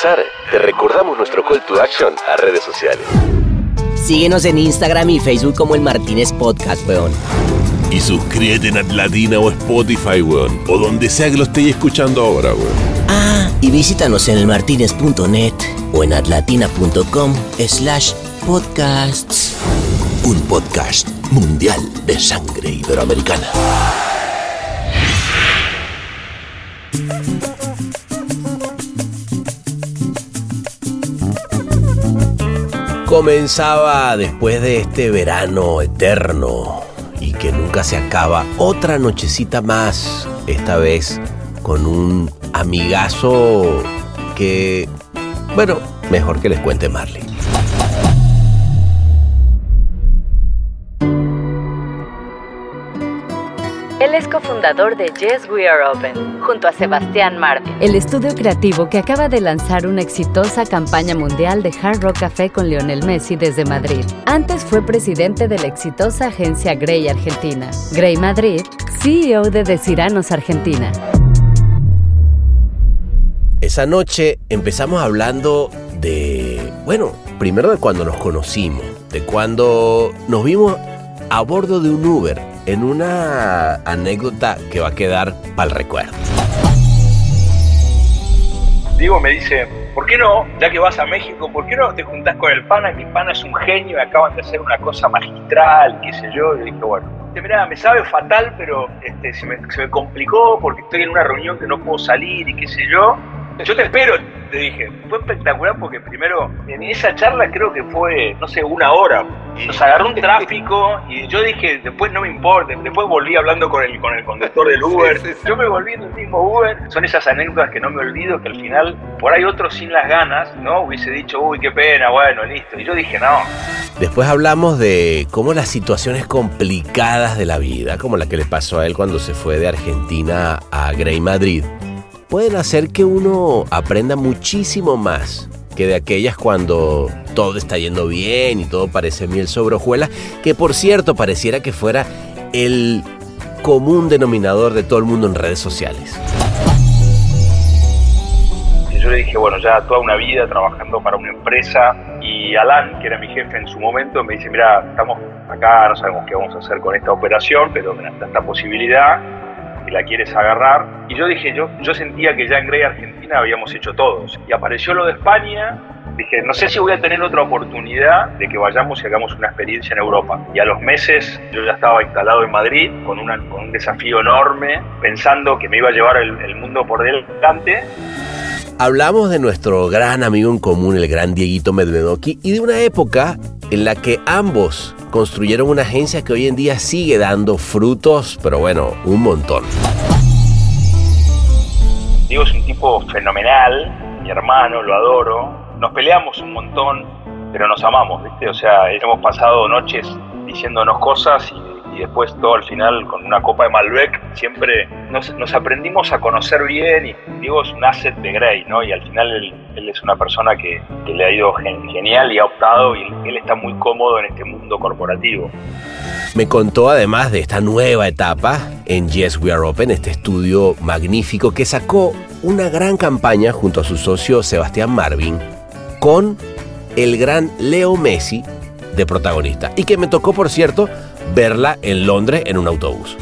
empezar, te recordamos nuestro call to action a redes sociales. Síguenos en Instagram y Facebook como el Martínez Podcast, weón. Y suscríbete en Atlatina o Spotify, weón. O donde sea que lo estéis escuchando ahora, weón. Ah, y visítanos en elmartinez.net o en atlatina.com slash podcasts. Un podcast mundial de sangre iberoamericana. Comenzaba después de este verano eterno y que nunca se acaba otra nochecita más, esta vez con un amigazo que, bueno, mejor que les cuente Marley. Es cofundador de Yes We Are Open, junto a Sebastián Martin, el estudio creativo que acaba de lanzar una exitosa campaña mundial de Hard Rock Café con Lionel Messi desde Madrid. Antes fue presidente de la exitosa agencia Grey Argentina. Grey Madrid, CEO de Deciranos Argentina. Esa noche empezamos hablando de, bueno, primero de cuando nos conocimos, de cuando nos vimos a bordo de un Uber en una anécdota que va a quedar para el recuerdo. Diego me dice, ¿por qué no, ya que vas a México, por qué no te juntás con el pana? Mi pana es un genio, y acaban de hacer una cosa magistral, qué sé yo. Y dije, bueno, mira, me sabe fatal, pero este, me, se me complicó porque estoy en una reunión que no puedo salir y qué sé yo. Yo te espero, te dije. Fue espectacular porque primero, en esa charla creo que fue, no sé, una hora. Nos agarró un tráfico y yo dije, después no me importa. Después volví hablando con el, con el conductor del Uber. Yo me volví en el mismo Uber. Son esas anécdotas que no me olvido que al final, por ahí otros sin las ganas, ¿no? Hubiese dicho, uy, qué pena, bueno, listo. Y yo dije, no. Después hablamos de cómo las situaciones complicadas de la vida, como la que le pasó a él cuando se fue de Argentina a Grey Madrid, pueden hacer que uno aprenda muchísimo más que de aquellas cuando todo está yendo bien y todo parece miel sobre hojuelas, que por cierto pareciera que fuera el común denominador de todo el mundo en redes sociales. Yo le dije, bueno, ya toda una vida trabajando para una empresa y Alan, que era mi jefe en su momento, me dice, mira, estamos acá, no sabemos qué vamos a hacer con esta operación, pero está esta posibilidad la quieres agarrar. Y yo dije, yo, yo sentía que ya en Grey Argentina habíamos hecho todos. Y apareció lo de España, dije, no sé si voy a tener otra oportunidad de que vayamos y hagamos una experiencia en Europa. Y a los meses yo ya estaba instalado en Madrid con, una, con un desafío enorme, pensando que me iba a llevar el, el mundo por delante. Hablamos de nuestro gran amigo en común, el gran Dieguito Medvedoki, y de una época en la que ambos construyeron una agencia que hoy en día sigue dando frutos, pero bueno, un montón. Diego es un tipo fenomenal, mi hermano, lo adoro. Nos peleamos un montón, pero nos amamos, ¿viste? O sea, hemos pasado noches diciéndonos cosas y, y después todo al final con una copa de Malbec siempre nos, aprendimos a conocer bien y Diego es un asset de Grey, ¿no? Y al final él, es una persona que, le ha ido genial y ha optado y él está muy cómodo en este mundo corporativo. Me contó además de esta nueva etapa en Yes We Are Open, este estudio magnífico que sacó una gran campaña junto a su socio Sebastián Marvin con el gran Leo Messi de protagonista y que me tocó por cierto verla en Londres en un autobús.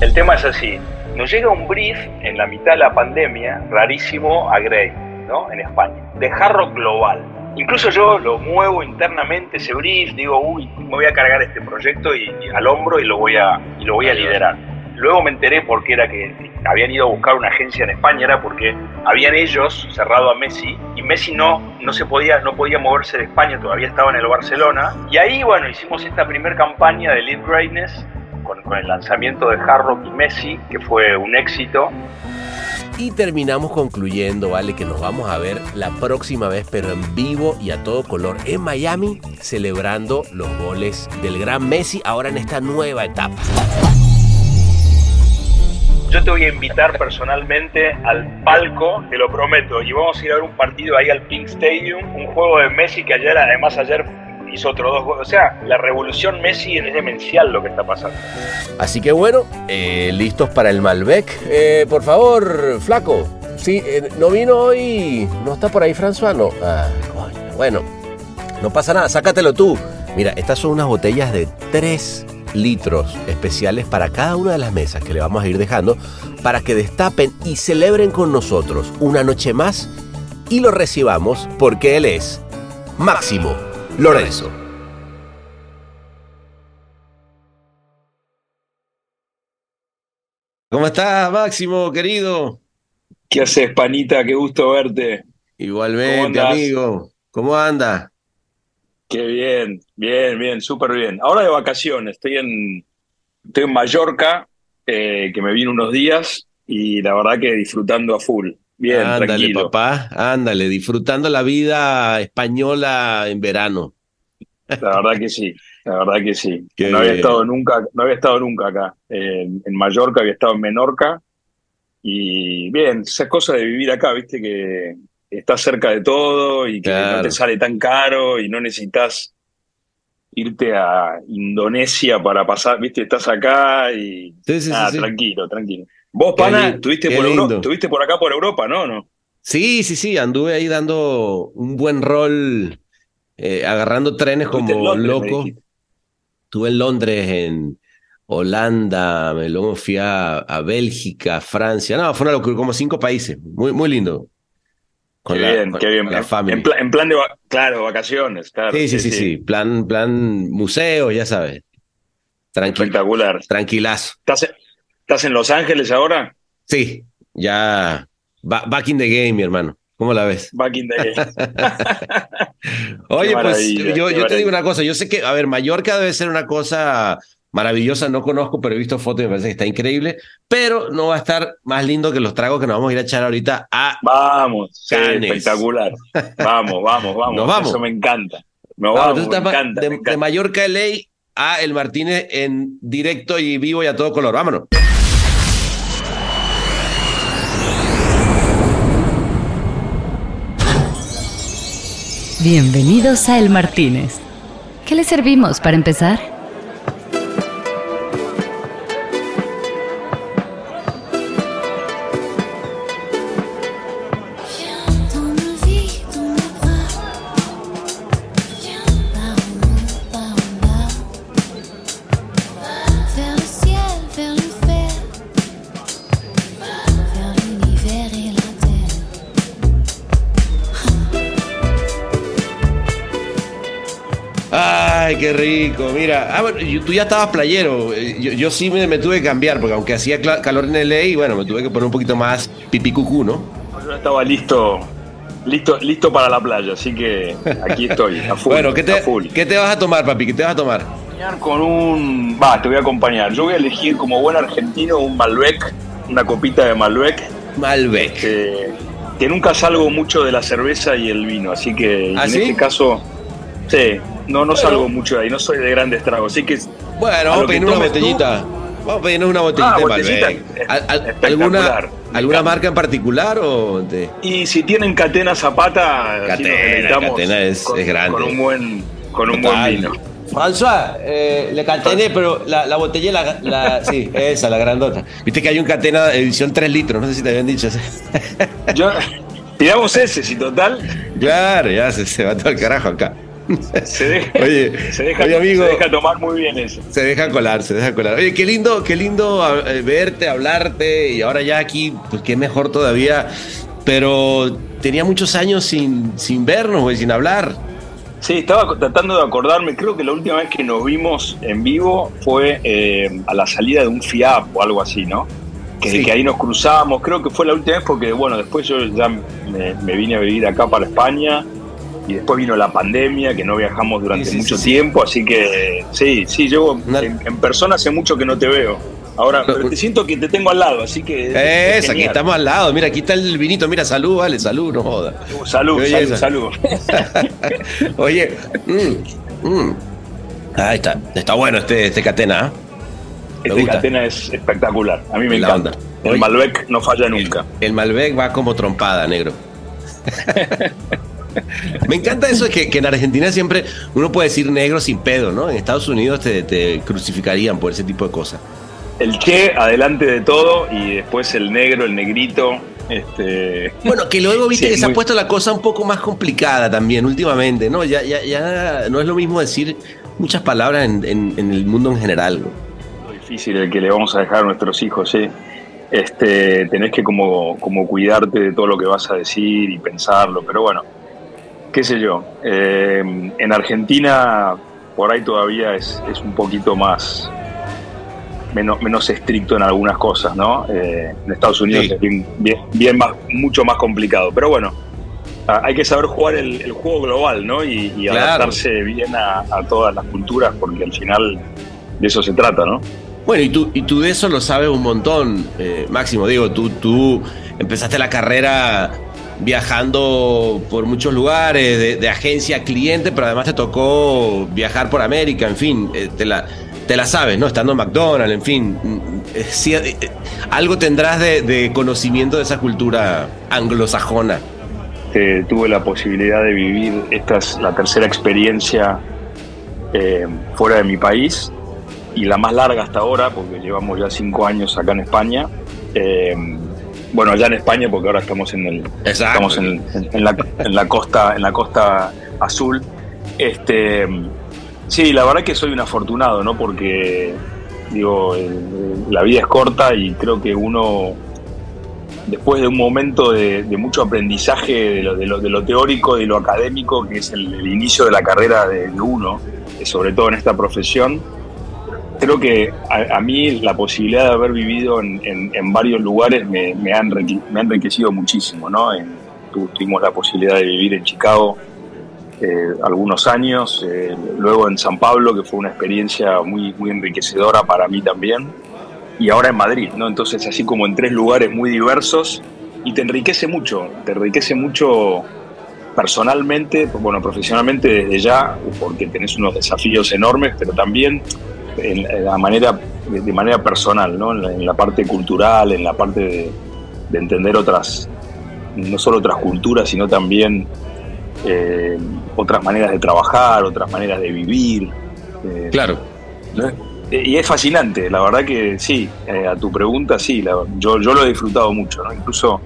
El tema es así, nos llega un brief en la mitad de la pandemia, rarísimo, a Grey, ¿no? En España, de Harrock Global. Incluso yo lo muevo internamente ese brief, digo, uy, me voy a cargar este proyecto y, y al hombro y lo voy a, y lo voy a liderar. Luego me enteré por qué era que habían ido a buscar una agencia en España, era porque habían ellos cerrado a Messi y Messi no, no se podía, no podía moverse de España, todavía estaba en el Barcelona. Y ahí, bueno, hicimos esta primera campaña de Lead Greatness con, el lanzamiento de Harrock y Messi, que fue un éxito. Y terminamos concluyendo, ¿vale? Que nos vamos a ver la próxima vez, pero en vivo y a todo color en Miami, celebrando los goles del gran Messi ahora en esta nueva etapa yo te voy a invitar personalmente al palco, te lo prometo, y vamos a ir a ver un partido ahí al Pink Stadium, un juego de Messi que ayer, además ayer hizo otros dos juegos. O sea, la revolución Messi es demencial lo que está pasando. Así que bueno, eh, listos para el Malbec. Eh, por favor, flaco, Sí, eh, no vino hoy. ¿No está por ahí François? No. Ah. Bueno, no pasa nada, sácatelo tú. Mira, estas son unas botellas de 3 litros especiales para cada una de las mesas que le vamos a ir dejando para que destapen y celebren con nosotros una noche más y lo recibamos porque él es Máximo Lorenzo. ¿Cómo estás, Máximo, querido? ¿Qué haces, panita? Qué gusto verte. Igualmente, amigo. ¿Cómo anda? Qué bien, bien, bien, súper bien. Ahora de vacaciones, estoy en, estoy en Mallorca, eh, que me vine unos días y la verdad que disfrutando a full. Bien, ándale, tranquilo. papá, ándale, disfrutando la vida española en verano. La verdad que sí, la verdad que sí. Qué no había bien. estado nunca, no había estado nunca acá. Eh, en Mallorca había estado en Menorca y bien, esas cosas de vivir acá, viste que estás cerca de todo y que Claro. no te sale tan caro y no necesitas irte a Indonesia para pasar, viste, estás acá y Sí, sí, sí. tranquilo, tranquilo. Vos, Qué pana, estuviste por, Euro- lindo. estuviste por acá por Europa, ¿no? ¿No? Sí, sí, sí, anduve ahí dando un buen rol, eh, agarrando trenes como Londres, loco. Estuve en Londres, en Holanda, me- luego fui a, a Bélgica, Francia. No, fue una locura, como cinco países. Muy, muy lindo. Con Qué la, bien, con- qué bien. la En, pla- plan de, va- claro, vacaciones, claro. Sí, sí, sí, sí. Plan, plan museo, ya sabes. Espectacular. tranquilazo. ¿Estás, en- ¿Estás en Los Ángeles ahora? Sí, ya ba- back in the game, mi hermano. ¿Cómo la ves? Back in the game. Oye, pues yo, te digo una cosa, yo sé que, a ver, Mallorca debe ser una cosa maravillosa, no conozco, pero he visto fotos y me parece que está increíble, pero no va a estar más lindo que los tragos que nos vamos a ir a echar ahorita a... Vamos, sí, espectacular. Vamos, vamos, vamos. Nos vamos. Eso me encanta. Nos vamos, entonces me encanta, de, me de encanta. Mallorca a LA a El Martínez en directo y vivo y a todo color, vámonos. Bienvenidos a El Martínez. ¿Qué le servimos para empezar? Ah, tú ya estabas playero. Eh, Yo, yo sí me, me tuve que cambiar, porque aunque hacía calor en LA, bueno, me tuve que poner un poquito más pipí cucú, ¿no? Yo estaba listo, listo, listo para la playa, así que aquí estoy, a full. bueno, ¿qué a te, full. ¿qué te vas a tomar, papi? ¿Qué te vas a tomar? con un. Va, te voy a acompañar. Yo voy a elegir como buen argentino un Malbec, una copita de Malbec, Malbec. que, que nunca salgo mucho de la cerveza y el vino, así que ¿Ah, en sí? este caso, sí, no, no Bueno. salgo mucho de ahí, no soy de grandes tragos, así que Bueno, vamos a pedirnos una tú. botellita. Vamos a pedirnos una botellita Ah, de botellita. Malbec. ¿Al- al- Espectacular. ¿Alguna, alguna marca en particular o de- Y si tienen Catena Zapata, Catena, deleitamos Catena es- con, es grande. Con un buen, con un buen vino. François, eh, le catené, pero la, la botella, la, la- sí, esa, la grandota. Viste que hay un catena edición 3 litros, no sé si te habían dicho. Yo, tiramos ese, si total, claro, ya se, se va todo el carajo acá. Se deja, Oye, se deja, oye, amigo. se deja tomar muy bien ese. Se deja colar, se deja colar. Oye, qué lindo, qué lindo eh, verte, hablarte y ahora ya aquí, pues qué mejor todavía. Pero tenía muchos años sin, sin vernos, güey, sin hablar. Sí, estaba tratando de acordarme, creo que la última vez que nos vimos en vivo fue eh, a la salida de un FIAP o algo así, ¿no? Que, Sí. que ahí nos cruzamos, creo que fue la última vez porque, bueno, después yo ya me, me vine a vivir acá para España y después vino la pandemia, que no viajamos durante Sí, sí, mucho sí, tiempo, así que sí, sí, llevo Una- en, en persona hace mucho que no te veo. Ahora, pero te siento que te tengo al lado, así que... es Es, aquí estamos al lado. Mira, aquí está el vinito. Mira, salud, vale, salud, no joda. Salud, Qué salud, salud. Oye, mm, mm. Ahí está, está bueno este, este catena. ¿ah? Me Este gusta. catena es espectacular, a mí me La encanta. onda. El Oye. Malbec no falla nunca. El Malbec va como trompada, negro. Me encanta eso que, que en Argentina siempre uno puede decir negro sin pedo, ¿no? En Estados Unidos te, te crucificarían por ese tipo de cosas. El Che adelante de todo y después el negro, el negrito. Este, Bueno, que luego viste Sí, que se ha puesto la cosa un poco más complicada también últimamente, ¿no? Ya, ya, ya no es lo mismo decir muchas palabras en, en- en el mundo en general. lo difícil el que le vamos a dejar a nuestros hijos, ¿sí? Este, tenés que como, como cuidarte de todo lo que vas a decir y pensarlo, pero bueno, qué sé yo. Eh, en Argentina por ahí todavía es, es un poquito más menos, menos estricto en algunas cosas, ¿no? Eh, en Estados Unidos Sí. es bien, bien, bien más, mucho más complicado, pero bueno. Hay que saber jugar el, el juego global, ¿no? Y, y Claro. adaptarse bien a, a todas las culturas, porque al final de eso se trata, ¿no? Bueno, y tú, y tú de eso lo sabes un montón, eh, Máximo. Digo, tú, tú empezaste la carrera viajando por muchos lugares, de, agencia a cliente, pero además te tocó viajar por América, en fin, eh, te, la, te la sabes, ¿no? Estando en McDonald's, en fin. mm, eh, eh, algo tendrás de, conocimiento de esa cultura anglosajona. Tuve la posibilidad de vivir, esta es la tercera experiencia fuera de mi país y la más larga hasta ahora, porque llevamos ya cinco años acá en España. Bueno, allá en España, porque ahora estamos en el, estamos en, en- en la, en la costa, en la costa azul. Este, sí, la verdad que soy un afortunado, ¿no? Porque digo, la vida es corta y creo que uno después de un momento de, de mucho aprendizaje de lo, de lo- de lo teórico y lo académico, que es el, el inicio de la carrera de, de uno, sobre todo en esta profesión, creo que a, a mí la posibilidad de haber vivido en, en- varios lugares me, me ha enrique- me ha enriquecido muchísimo. ¿no? Tuvimos la posibilidad de vivir en Chicago eh, algunos años, eh, luego en San Pablo, que fue una experiencia muy, muy enriquecedora para mí también y ahora en Madrid, ¿no? Entonces, así como en tres lugares muy diversos y te enriquece mucho, te enriquece mucho personalmente, bueno, profesionalmente desde ya, porque tenés unos desafíos enormes, pero también en, en la manera, de, manera personal, ¿no? En la, en la parte cultural, en la parte de, de entender otras, no solo otras culturas, sino también eh, otras maneras de trabajar, otras maneras de vivir. eh, Claro. ¿no? Y es fascinante, la verdad que sí, eh, a tu pregunta sí, la- yo, yo lo he disfrutado mucho, ¿no? incluso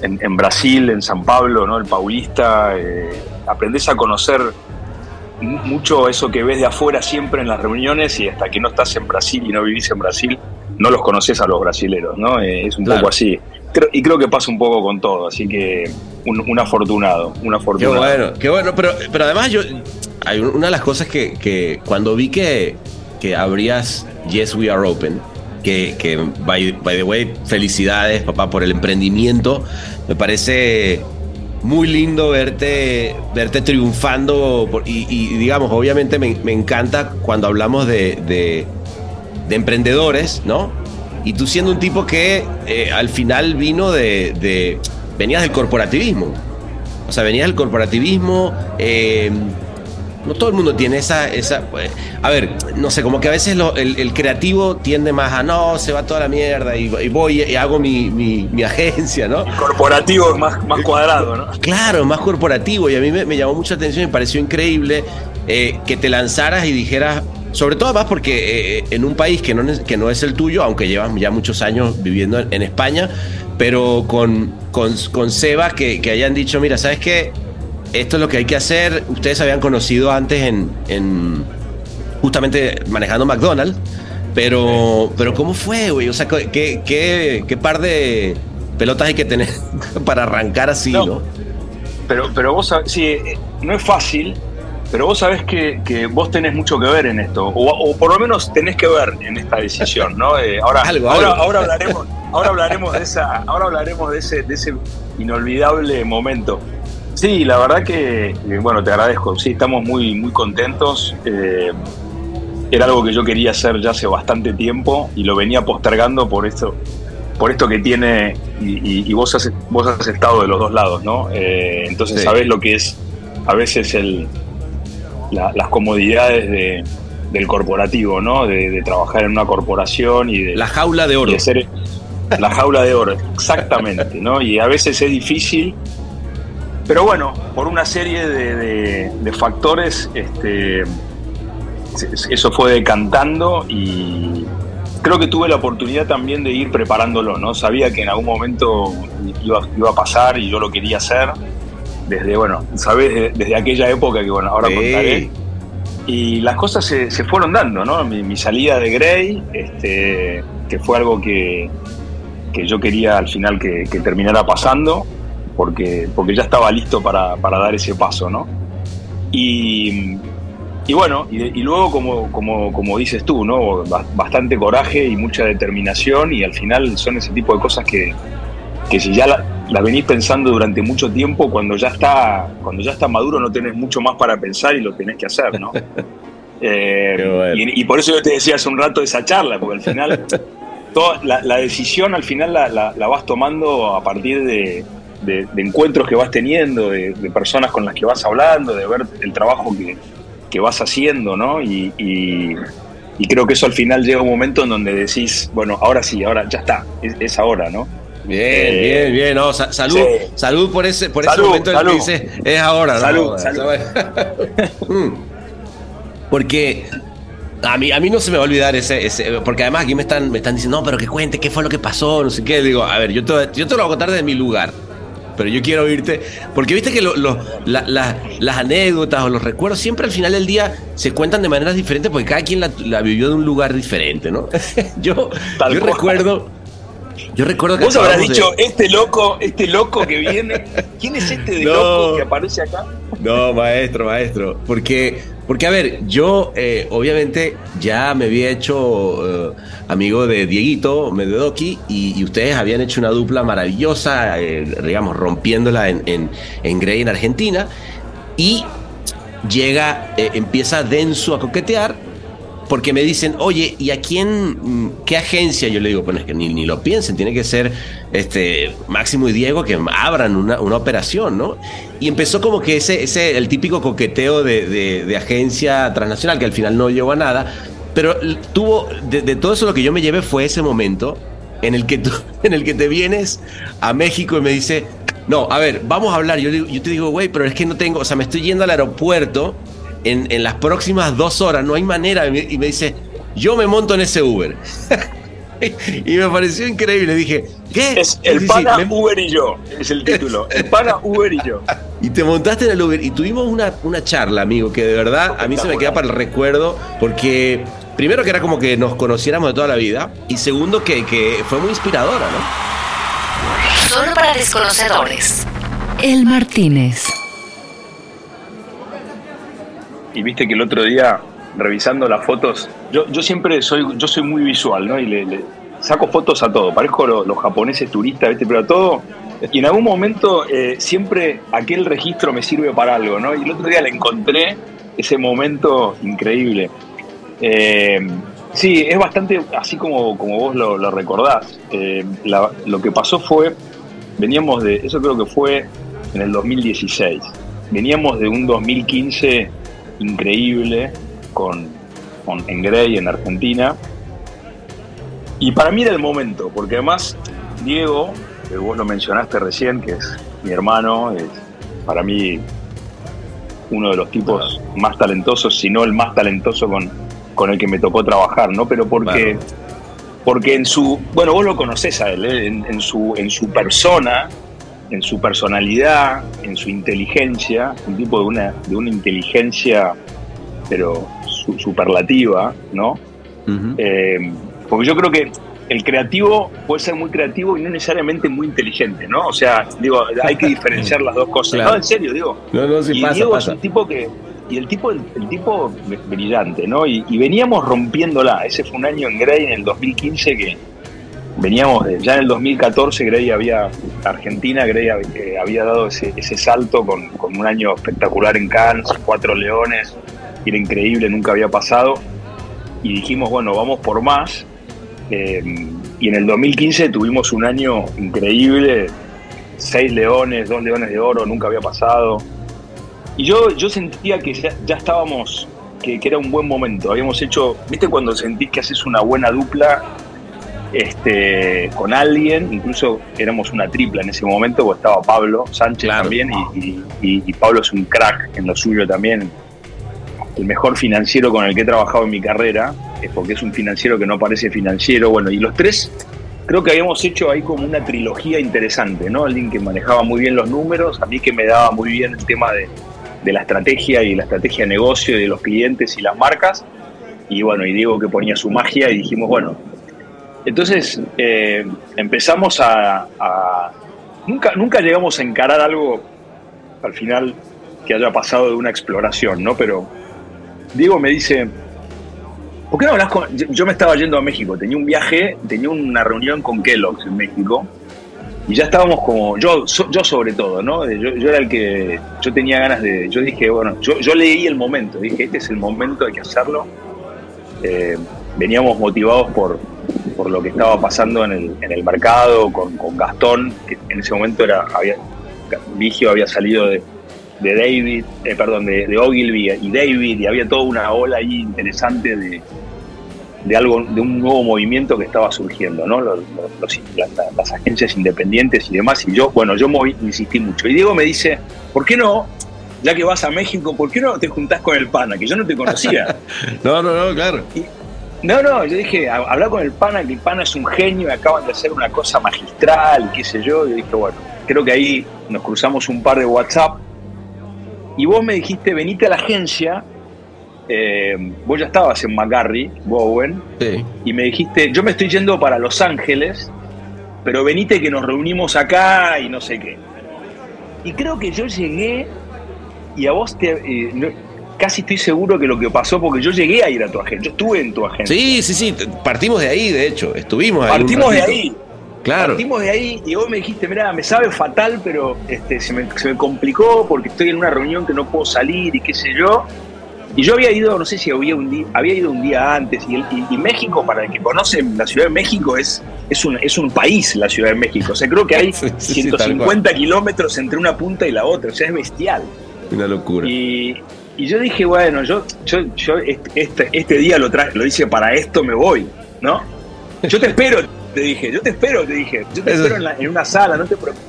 en, en Brasil, en San Pablo, ¿no? el paulista, aprendés a conocer mucho eso que ves de afuera siempre en las reuniones y hasta que no estás en Brasil y no vivís en Brasil, no los conoces a los brasileros, ¿no? Eh, es un Claro. poco así. Creo- y creo que pasa un poco con todo, así que un, un afortunado, un Qué afortunado. bueno, qué bueno. Pero, pero además yo, hay un- una de las cosas que, que cuando vi que, que abrías Yes We Are Open, que, que by, by the way, felicidades papá por el emprendimiento, me parece muy lindo verte, verte triunfando y, digamos, obviamente me, me encanta cuando hablamos de, de, de emprendedores, ¿no? Y tú siendo un tipo que eh, al final vino de, de- venías del corporativismo. O sea, venías del corporativismo. eh, no todo el mundo tiene esa. esa pues, a ver, no sé, como que a veces lo- el, el creativo tiende más a no, se va toda la mierda y, y voy y hago mi, mi- mi agencia, ¿no? El corporativo es más, más cuadrado, ¿no? Claro, más corporativo y a mí me, me llamó mucha atención y me pareció increíble eh, que te lanzaras y dijeras, sobre todo además porque eh, en un país que no, es- que no es el tuyo, aunque llevas ya muchos años viviendo en, en España, pero con, con, con Seba que, que hayan dicho, mira, ¿sabes qué? Esto es lo que hay que hacer. Ustedes habían conocido antes en, en justamente manejando McDonald's, pero, pero ¿cómo fue, güey? O sea, ¿qué, qué, qué par de pelotas hay que tener para arrancar así, No. ¿no? Pero, pero vos sabés, sí, eh, no es fácil, pero vos sabés que, que vos tenés mucho que ver en esto, o, o por lo menos tenés que ver en esta decisión, ¿no? Eh, ahora, Algo, ahora, algo. ahora hablaremos, ahora hablaremos de esa, ahora hablaremos de ese, de ese inolvidable momento. Sí, la verdad que, eh, bueno, te agradezco. Sí, estamos muy, muy contentos. eh, era algo que yo quería hacer ya hace bastante tiempo y lo venía postergando por esto, por esto que tiene, y, y- y vos, has, vos has estado de los dos lados, ¿no? Eh, entonces Sí. sabés lo que es a veces el, la- las comodidades de- del corporativo, ¿no? De, de trabajar en una corporación y de, La jaula de oro. de ser la jaula de oro, exactamente, ¿no? Y a veces es difícil, pero bueno, por una serie de, de- de factores, este, eso fue decantando y, creo que tuve la oportunidad también de ir preparándolo, ¿no? Sabía que en algún momento iba, iba a pasar y yo lo quería hacer desde, bueno, sabes, desde, desde aquella época que, bueno, ahora Sí. contaré. Y las cosas se, se fueron dando, ¿no? Mi, mi salida de Grey, este, que fue algo que, que yo quería al final que, que terminara pasando, porque, porque ya estaba listo para, para dar ese paso, ¿no? Y, y bueno, y, y luego, como, como, como dices tú, ¿no? Ba- Bastante coraje y mucha determinación, y al final son ese tipo de cosas que, que si ya la- las venís pensando durante mucho tiempo, cuando ya está, cuando ya está maduro no tenés mucho más para pensar y lo tenés que hacer, ¿no? Eh, bueno. y, y por eso yo te decía hace un rato esa charla, porque al final toda la, la decisión al final la- la vas tomando a partir de, de- de encuentros que vas teniendo, de, de personas con las que vas hablando, de ver el trabajo que, que vas haciendo, ¿no? Y, y- y creo que eso al final llega un momento en donde decís, bueno, ahora sí, ahora ya está, es, es ahora, ¿no? Bien, Eh, bien, bien. No, sa- salud, sí. salud por ese, por ese Salud, momento en el que salud. dice, es ahora, ¿no? Salud, salud. Mm. Porque a mí, a mí no se me va a olvidar ese, ese- porque además aquí me están, me están diciendo, no, pero que cuente, qué fue lo que pasó, no sé qué. Digo, a ver, yo te, yo te lo voy a contar desde mi lugar. Pero yo quiero oírte, porque viste que lo- lo- la- la- las anécdotas o los recuerdos siempre al final del día se cuentan de maneras diferentes porque cada quien la, la vivió de un lugar diferente, ¿no? yo yo recuerdo, yo recuerdo que Vos habrás de- dicho, este loco, este loco que viene, ¿quién es este de No. loco que aparece acá? No, maestro, maestro. Porque, porque a ver, yo eh, obviamente ya me había hecho eh, amigo de Dieguito Mededoki y, y ustedes habían hecho una dupla maravillosa, eh, digamos, rompiéndola en, en, en Grey en Argentina. Y llega, eh, empieza Denso a coquetear porque me dicen, oye, ¿y a quién, mm, qué agencia? Yo le digo, bueno, es que ni, ni lo piensen, tiene que ser este Máximo y Diego que abran una, una operación, ¿no? Y empezó como que ese, ese el típico coqueteo de, de- de agencia transnacional, que al final no llegó a nada, pero tuvo, de, de todo eso lo que yo me llevé fue ese momento en el que tú, en el que te vienes a México y me dice, no, a ver, vamos a hablar. Yo, yo te digo, güey, pero es que no tengo, o sea, me estoy yendo al aeropuerto en, en las próximas dos horas, no hay manera. Y me, y me dice, yo me monto en ese Uber. y me pareció increíble. Dije, ¿qué? Es el Sí, sí, pana me- Uber y yo, es el título. El pana Uber y yo. y te montaste en el Uber y tuvimos una, una charla, amigo, que de verdad a mí se me queda para el recuerdo porque primero que era como que nos conociéramos de toda la vida y segundo que, que fue muy inspiradora, ¿no? Solo para desconocedores. El Martínez. Y viste que el otro día, revisando las fotos, yo, yo siempre soy, yo soy muy visual, ¿no? Y le, saco fotos a todo, parezco lo- los japoneses turistas, ¿viste? Pero a todo. Y en algún momento eh, siempre aquel registro me sirve para algo, ¿no? Y el otro día le encontré ese momento increíble. Eh, sí, es bastante así como, como vos lo, recordás. Eh, lo que pasó fue, veníamos de, eso creo que fue en el 2016. Veníamos de un 2015 increíble con, con en Grey en Argentina. Y para mí era el momento, porque además Diego, que vos lo mencionaste recién, que es mi hermano, es para mí uno de los tipos más talentosos, si no el más talentoso con, con el que me tocó trabajar, ¿no? Pero porque, Claro. porque en su, bueno, vos lo conocés a él, ¿eh? en, en su, en su persona, en su personalidad, en su inteligencia, un tipo de una, de una inteligencia, pero su- superlativa, ¿no? Eh, porque yo creo que el creativo puede ser muy creativo y no necesariamente muy inteligente, ¿no? O sea, digo, hay que diferenciar las dos cosas. Claro. No, en serio, digo. No, no, sí y pasa, Diego pasa. es un tipo que. Y el tipo, el, el tipo brillante, ¿no? Y, y veníamos rompiéndola. Ese fue un año en Grey en el 2015 que veníamos de. Ya en el 2014 Grey había. Argentina, Grey eh, había dado ese, ese salto con, con un año espectacular en Cannes, cuatro leones. Era increíble, nunca había pasado. Y dijimos, bueno, vamos por más. Eh, y en el 2015 tuvimos un año increíble, seis leones, dos leones de oro, nunca había pasado. Y yo, yo sentía que ya, ya estábamos, que, que era un buen momento. Habíamos hecho, ¿viste cuando sentís que haces una buena dupla este, con alguien? Incluso éramos una tripla en ese momento, porque estaba Pablo Sánchez Claro. también, y, y- y- y Pablo es un crack en lo suyo también. el mejor financiero con el que he trabajado en mi carrera, es porque es un financiero que no parece financiero. Bueno, y los tres creo que habíamos hecho ahí como una trilogía interesante, ¿no? Alguien que manejaba muy bien los números, a mí que me daba muy bien el tema de, de la estrategia y la estrategia de negocio y de los clientes y las marcas. Y bueno, y Diego que ponía su magia y dijimos, bueno, entonces eh, empezamos a, Nunca, nunca llegamos a encarar algo al final que haya pasado de una exploración, ¿no? Pero Diego me dice, ¿por qué no hablas con...? Yo, me estaba yendo a México, tenía un viaje, tenía una reunión con Kellogg's en México y ya estábamos como, yo, yo sobre todo, ¿no? Yo, yo era el que, yo tenía ganas de, yo dije, bueno, yo, yo leí el momento, dije, este es el momento, hay que hacerlo. Eh, veníamos motivados por, por lo que estaba pasando en el, en el mercado, con, con Gastón, que en ese momento era, había, Vigio había salido de, de David, eh, perdón, de, de Ogilvy y David, y había toda una ola ahí interesante de, de algo, de un nuevo movimiento que estaba surgiendo, ¿no? Los- los- los- la- la- las agencias independientes y demás. Y yo, bueno, yo moví- insistí mucho. Y Diego me dice, ¿por qué no, ya que vas a México, ¿por qué no te juntás con el pana? Que yo no te conocía. No, no, no, claro. No, no, yo dije, "Ha- habla con el pana, que el pana es un genio, acaban de hacer una cosa magistral, qué sé yo. Y dije, bueno, creo que ahí nos cruzamos un par de WhatsApp. Y vos me dijiste, venite a la agencia. eh, vos ya estabas en McGarry, Bowen, Sí. y me dijiste, yo me estoy yendo para Los Ángeles, pero venite que nos reunimos acá y no sé qué. Y creo que yo llegué y a vos te... eh, no- casi estoy seguro que lo que pasó, porque yo llegué a ir a tu agencia, yo estuve en tu agencia. Sí, sí, sí. Partimos de ahí, de hecho. Estuvimos ahí. Partimos de ahí. Claro. Partimos de ahí y vos me dijiste, mira, me sabe fatal, pero este, se, me, se me complicó porque estoy en una reunión que no puedo salir y qué sé yo. Y yo había ido, no sé si había, un día, había ido un día antes, y, el- y- y México, para el que conoce, la Ciudad de México es, es, un, es un país, la Ciudad de México. O sea, creo que hay Sí, sí, sí, tal 150 kilómetros entre una punta y la otra, o sea, es bestial. Una locura. Y, y yo dije, bueno, yo, yo, yo este, este, este día lo, tra- lo hice para esto, me voy, ¿no? Yo te espero, te dije, yo te espero, te dije, yo te Eso. espero en, la- en una sala, no te preocupes.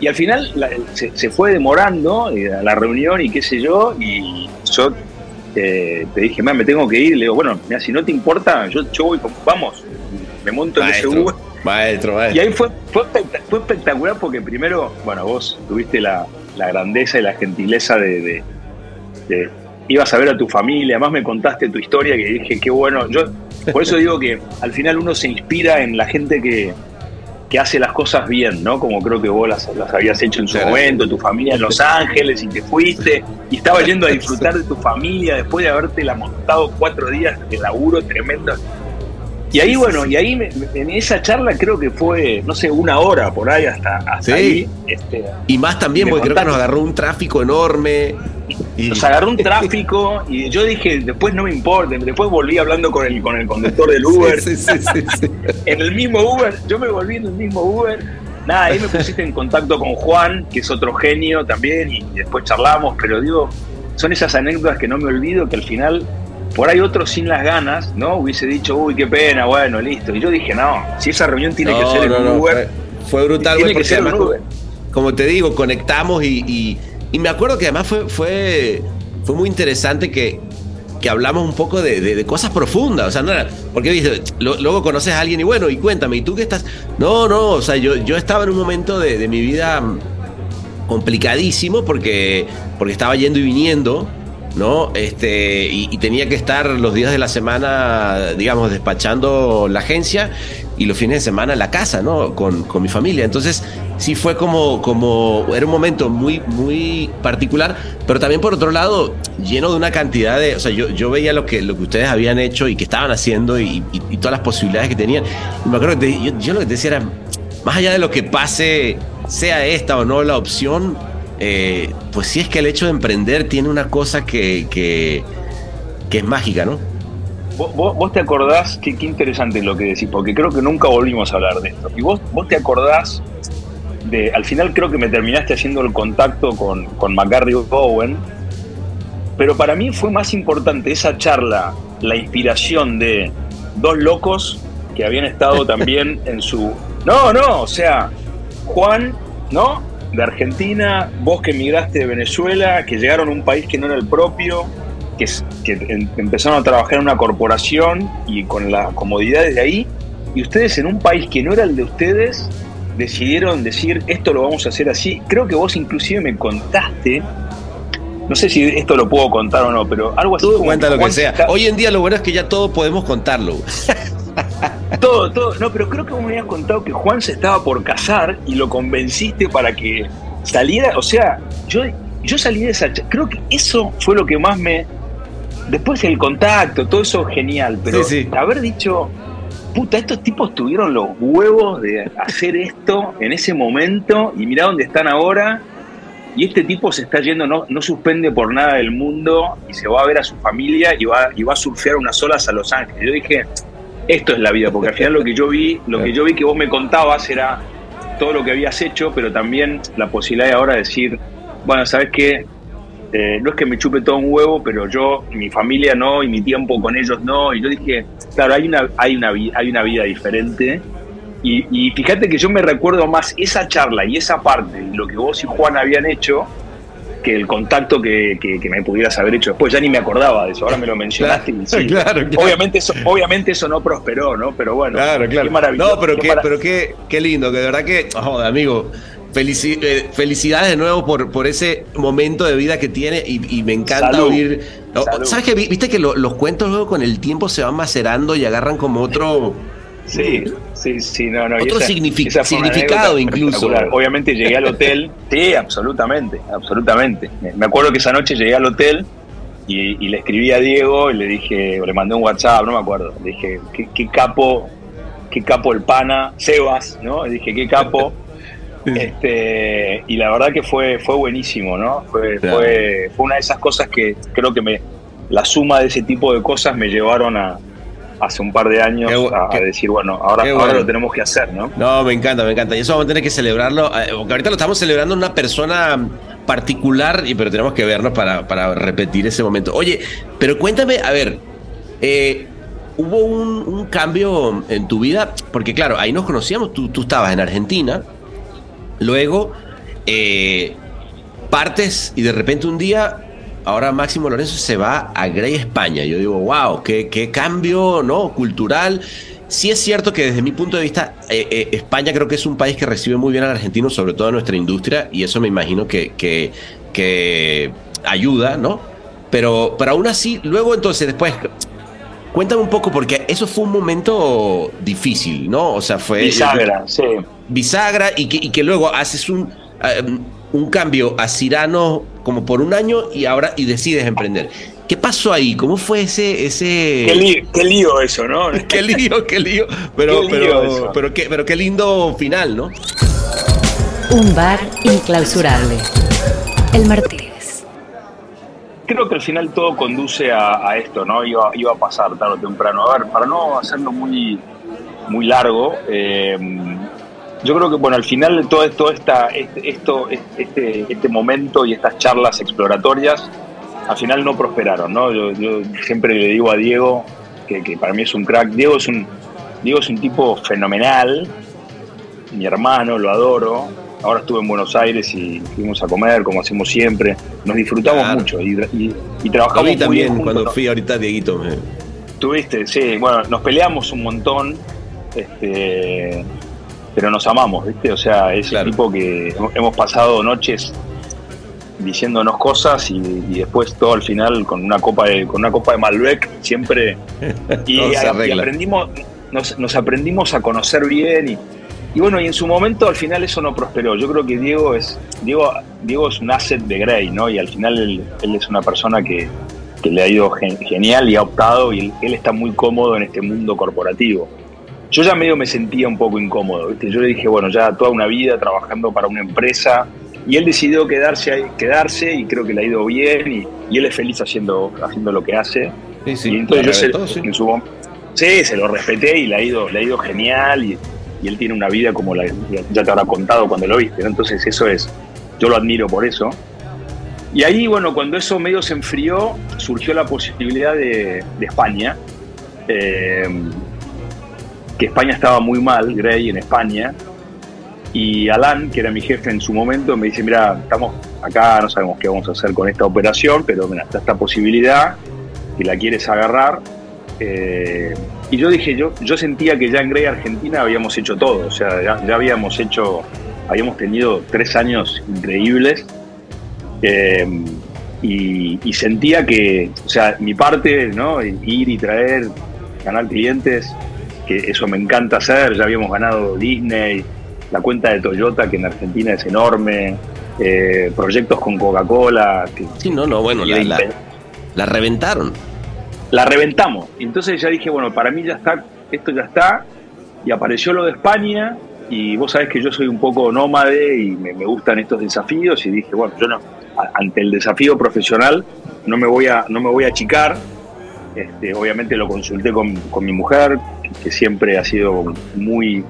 Y al final la- se, se fue demorando eh, la reunión y qué sé yo, y yo eh, te dije, "Man, me tengo que ir, le digo, bueno, mira, si no te importa, yo, yo voy, vamos, me monto en ese Uber. Maestro, maestro, Y ahí fue, fue, fue espectacular porque primero, bueno, vos tuviste la, la grandeza y la gentileza de, de- de- Ibas a ver a tu familia, además me contaste tu historia que dije, qué bueno. Yo Por eso digo que al final uno se inspira en la gente que, que hace las cosas bien, ¿no? Como creo que vos las, las habías hecho en su Claro. momento, tu familia en Los Ángeles y te fuiste y estabas yendo a disfrutar de tu familia después de haberte la montado cuatro días de laburo tremendo. Y ahí, bueno, y ahí me- en esa charla creo que fue, no sé, una hora por ahí hasta, hasta Sí. ahí. Este, Y más también, porque creo que nos agarró un tráfico enorme. Y, nos agarró un tráfico y yo dije, después no me importa, después volví hablando con el, con el conductor del Uber. Sí, sí, sí, sí. En el mismo Uber, yo me volví en el mismo Uber. Nada, ahí me pusiste en contacto con Juan, que es otro genio también, y después charlamos, pero digo, son esas anécdotas que no me olvido, que al final, por ahí otro sin las ganas, ¿no? Hubiese dicho, uy, qué pena, bueno, listo. Y yo dije, no, si esa reunión tiene que No, ser en no, Uber, Fue, fue brutal, güey, que porque además, Uber. como te digo, conectamos y, y- y me acuerdo que además fue, fue, fue muy interesante que, que hablamos un poco de, de- de cosas profundas. O sea, no era, porque viste, lo- luego conoces a alguien y bueno, y cuéntame, ¿y tú qué estás? No, no, o sea, yo, yo estaba en un momento de, de mi vida mm, complicadísimo porque, porque estaba yendo y viniendo. ¿No? Este, y, tenía que estar los días de la semana, digamos, despachando la agencia y los fines de semana la casa, ¿no? Con, con mi familia. Entonces, sí fue como, como, era un momento muy, muy particular, pero también por otro lado, lleno de una cantidad de, o sea, yo, yo veía lo que, lo que ustedes habían hecho y que estaban haciendo y, y- todas las posibilidades que tenían. Me acuerdo que te- yo, yo lo que te decía era, más allá de lo que pase, sea esta o no la opción, eh, pues sí es que el hecho de emprender tiene una cosa que, que, que es mágica, ¿no? Vos, te acordás, qué, qué interesante lo que decís, porque creo que nunca volvimos a hablar de esto. Y vos, vos te acordás de, al final creo que me terminaste haciendo el contacto con, con McGarry Bowen, pero para mí fue más importante esa charla, la inspiración de dos locos que habían estado también en su... No, no, o sea, Juan, ¿no? De Argentina, vos que emigraste de Venezuela, que llegaron a un país que no era el propio, que, em- empezaron a trabajar en una corporación y con las comodidades de ahí, y ustedes en un país que no era el de ustedes, decidieron decir, esto lo vamos a hacer así. Creo que vos inclusive me contaste, no sé si esto lo puedo contar o no, pero algo así Tú como cuenta lo que sea. Hoy en día lo bueno es que ya todo podemos contarlo. Todo, todo. No, pero creo que vos me habías contado que Juan se estaba por casar y lo convenciste para que saliera. O sea, yo, yo salí de esa. Creo que eso fue lo que más me. Después el contacto, todo eso genial. Pero Sí, sí. haber dicho, puta, estos tipos tuvieron los huevos de hacer esto en ese momento y mirá dónde están ahora. Y este tipo se está yendo, no, no suspende por nada del mundo y se va a ver a su familia y va, y va a surfear unas olas a Los Ángeles. Yo dije, esto es la vida, porque al final lo que yo vi, lo que yo vi que vos me contabas era todo lo que habías hecho, pero también la posibilidad de ahora decir, bueno, ¿sabes qué? Eh, no es que me chupe todo un huevo, pero yo, mi familia no, y mi tiempo con ellos no. Y yo dije, claro, hay una, hay una, hay una vida diferente. Y, y fíjate que yo me recuerdo más esa charla y esa parte, lo que vos y Juan habían hecho, que el contacto que, que- que me pudieras haber hecho después. Ya ni me acordaba de eso, ahora me lo mencionaste. y sí. claro, claro. Obviamente, eso, obviamente eso no prosperó, ¿no? Pero bueno, Claro, claro. qué maravilloso. No, pero qué pero qué, qué lindo, que de verdad que, joder, amigo, felici- eh, felicidades de nuevo por, por ese momento de vida que tiene y, y me encanta Salud. oír. o- Salud. ¿Sabes qué? Vi- Viste que lo- los cuentos luego con el tiempo se van macerando y agarran como otro. Sí, sí, sí, no, no. Otro significado incluso. Obviamente llegué al hotel, sí, absolutamente, absolutamente. Me- Me acuerdo que esa noche llegué al hotel y, y le escribí a Diego y le dije, o le mandé un WhatsApp, no me acuerdo. Le dije, qué, qué capo, qué capo el pana, Sebas, ¿no? Le dije, qué capo. Este, y la verdad que fue, fue buenísimo, ¿no? Fue, Claro. fue, fue una de esas cosas que creo que me, la suma de ese tipo de cosas me llevaron a hace un par de años Qué a, qué- decir, bueno, ahora, ahora lo tenemos que hacer, ¿no? No, me encanta, me encanta. Y eso vamos a tener que celebrarlo. eh, Porque ahorita lo estamos celebrando en una persona particular, y pero tenemos que vernos para, para repetir ese momento. Oye, pero cuéntame, a ver, eh, hubo un, un cambio en tu vida, porque claro, ahí nos conocíamos, tú, tú estabas en Argentina, luego eh, partes y de repente un día, ahora Máximo Lorenzo se va a Grey España. Yo digo, wow, qué, qué cambio ¿no? cultural. Sí es cierto que desde mi punto de vista, eh, eh, España creo que es un país que recibe muy bien al argentino, sobre todo nuestra industria, y eso me imagino que, que, que ayuda, ¿no? Pero, pero aún así, luego entonces, después, cuéntame un poco, porque eso fue un momento difícil, ¿no? O sea, fue... Bisagra, sí. bisagra y que, y que luego haces un, eh, un cambio a Cirano como por un año y ahora y decides emprender. ¿Qué pasó ahí? ¿Cómo fue ese... ese... Qué lío, qué lío eso, ¿no? Qué lío, qué lío. Pero, Qué lío pero, pero, qué, pero qué lindo final, ¿no? Un bar inclausurable. El Martínez. Creo que al final todo conduce a, a esto, ¿no? Iba, iba a pasar tarde o temprano. A ver, para no hacerlo muy, muy largo, eh, yo creo que, bueno, al final de todo, todo esta, este, esto, este, este momento y estas charlas exploratorias, al final no prosperaron, ¿no? Yo, yo siempre le digo a Diego, que, que para mí es un crack, Diego es un, Diego es un tipo fenomenal, mi hermano, lo adoro. Ahora estuve en Buenos Aires y fuimos a comer, como hacemos siempre. Nos disfrutamos Claro. mucho y, y- y trabajamos vi muy bien también juntos, cuando ¿no? fui ahorita, Dieguito. me- Tuviste, sí, bueno, nos peleamos un montón, este, pero nos amamos, ¿viste? O sea, es Claro. un tipo que hemos pasado noches diciéndonos cosas y, y después todo al final con una copa de con una copa de Malbec siempre. Y, aprendimos nos, nos aprendimos a conocer bien y, y bueno y en su momento al final eso no prosperó. Yo creo que Diego es Diego Diego es un asset de Grey no y al final él, él es una persona que, que le ha ido gen- genial y ha optado y él, él está muy cómodo en este mundo corporativo yo ya medio me sentía un poco incómodo ¿viste? yo le dije bueno ya toda una vida trabajando para una empresa y él decidió quedarse quedarse y creo que le ha ido bien y, y él es feliz haciendo haciendo lo que hace Sí, sí, y entonces yo se, reventó, sí. en su sí, se lo respeté y le ha ido, le ha ido genial y, y él tiene una vida como la, ya te habrá contado cuando lo viste, ¿no? Entonces eso es, yo lo admiro por eso. Y ahí, bueno, cuando eso medio se enfrió, surgió la posibilidad de, de España, eh, que España estaba muy mal, Grey en España, Y Alan, que era mi jefe en su momento, me dice, mira, estamos acá, no sabemos qué vamos a hacer con esta operación, pero mira, está esta posibilidad, que la quieres agarrar. Eh, y yo dije, yo, yo sentía que ya en Grey Argentina habíamos hecho todo, o sea, ya, ya habíamos hecho, habíamos tenido tres años increíbles. Eh, y, y sentía que, o sea, mi parte, ¿no? Ir y traer, ganar clientes, que eso me encanta hacer, ya habíamos ganado Disney, la cuenta de Toyota, que en Argentina es enorme, eh, proyectos con Coca-Cola. Sí, no, no, bueno, la, la- la reventaron. la reventamos. Entonces ya dije, bueno, para mí ya está, esto ya está. Y apareció lo de España. Y vos sabés que yo soy un poco nómade y me, me gustan estos desafíos. Y dije, bueno, yo no, ante el desafío profesional no me voy a, no me voy a achicar. Este, obviamente lo consulté con, con mi mujer, que, siempre ha sido muy,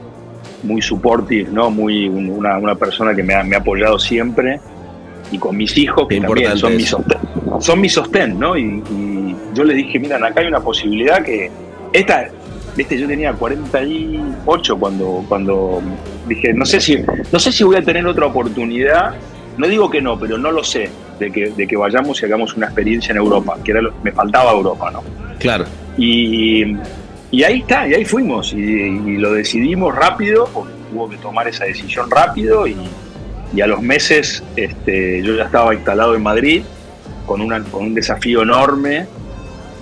muy supportive, ¿no? Muy, un- una, una persona que me ha, me ha apoyado siempre. Y con mis hijos, que también son mi sostén, son mi sostén, ¿no? Y, y yo le dije, miran, acá hay una posibilidad que esta, viste, yo tenía 48 cuando, cuando dije, no sé si, no sé si voy a tener otra oportunidad. No digo que no, pero no lo sé de que, de que vayamos y hagamos una experiencia en Europa, que era lo- me faltaba Europa, ¿no? Claro. Y, y ahí está, y ahí fuimos, y, lo decidimos rápido, porque hubo que tomar esa decisión rápido, y, a los meses este, yo ya estaba instalado en Madrid con, una, con un desafío enorme,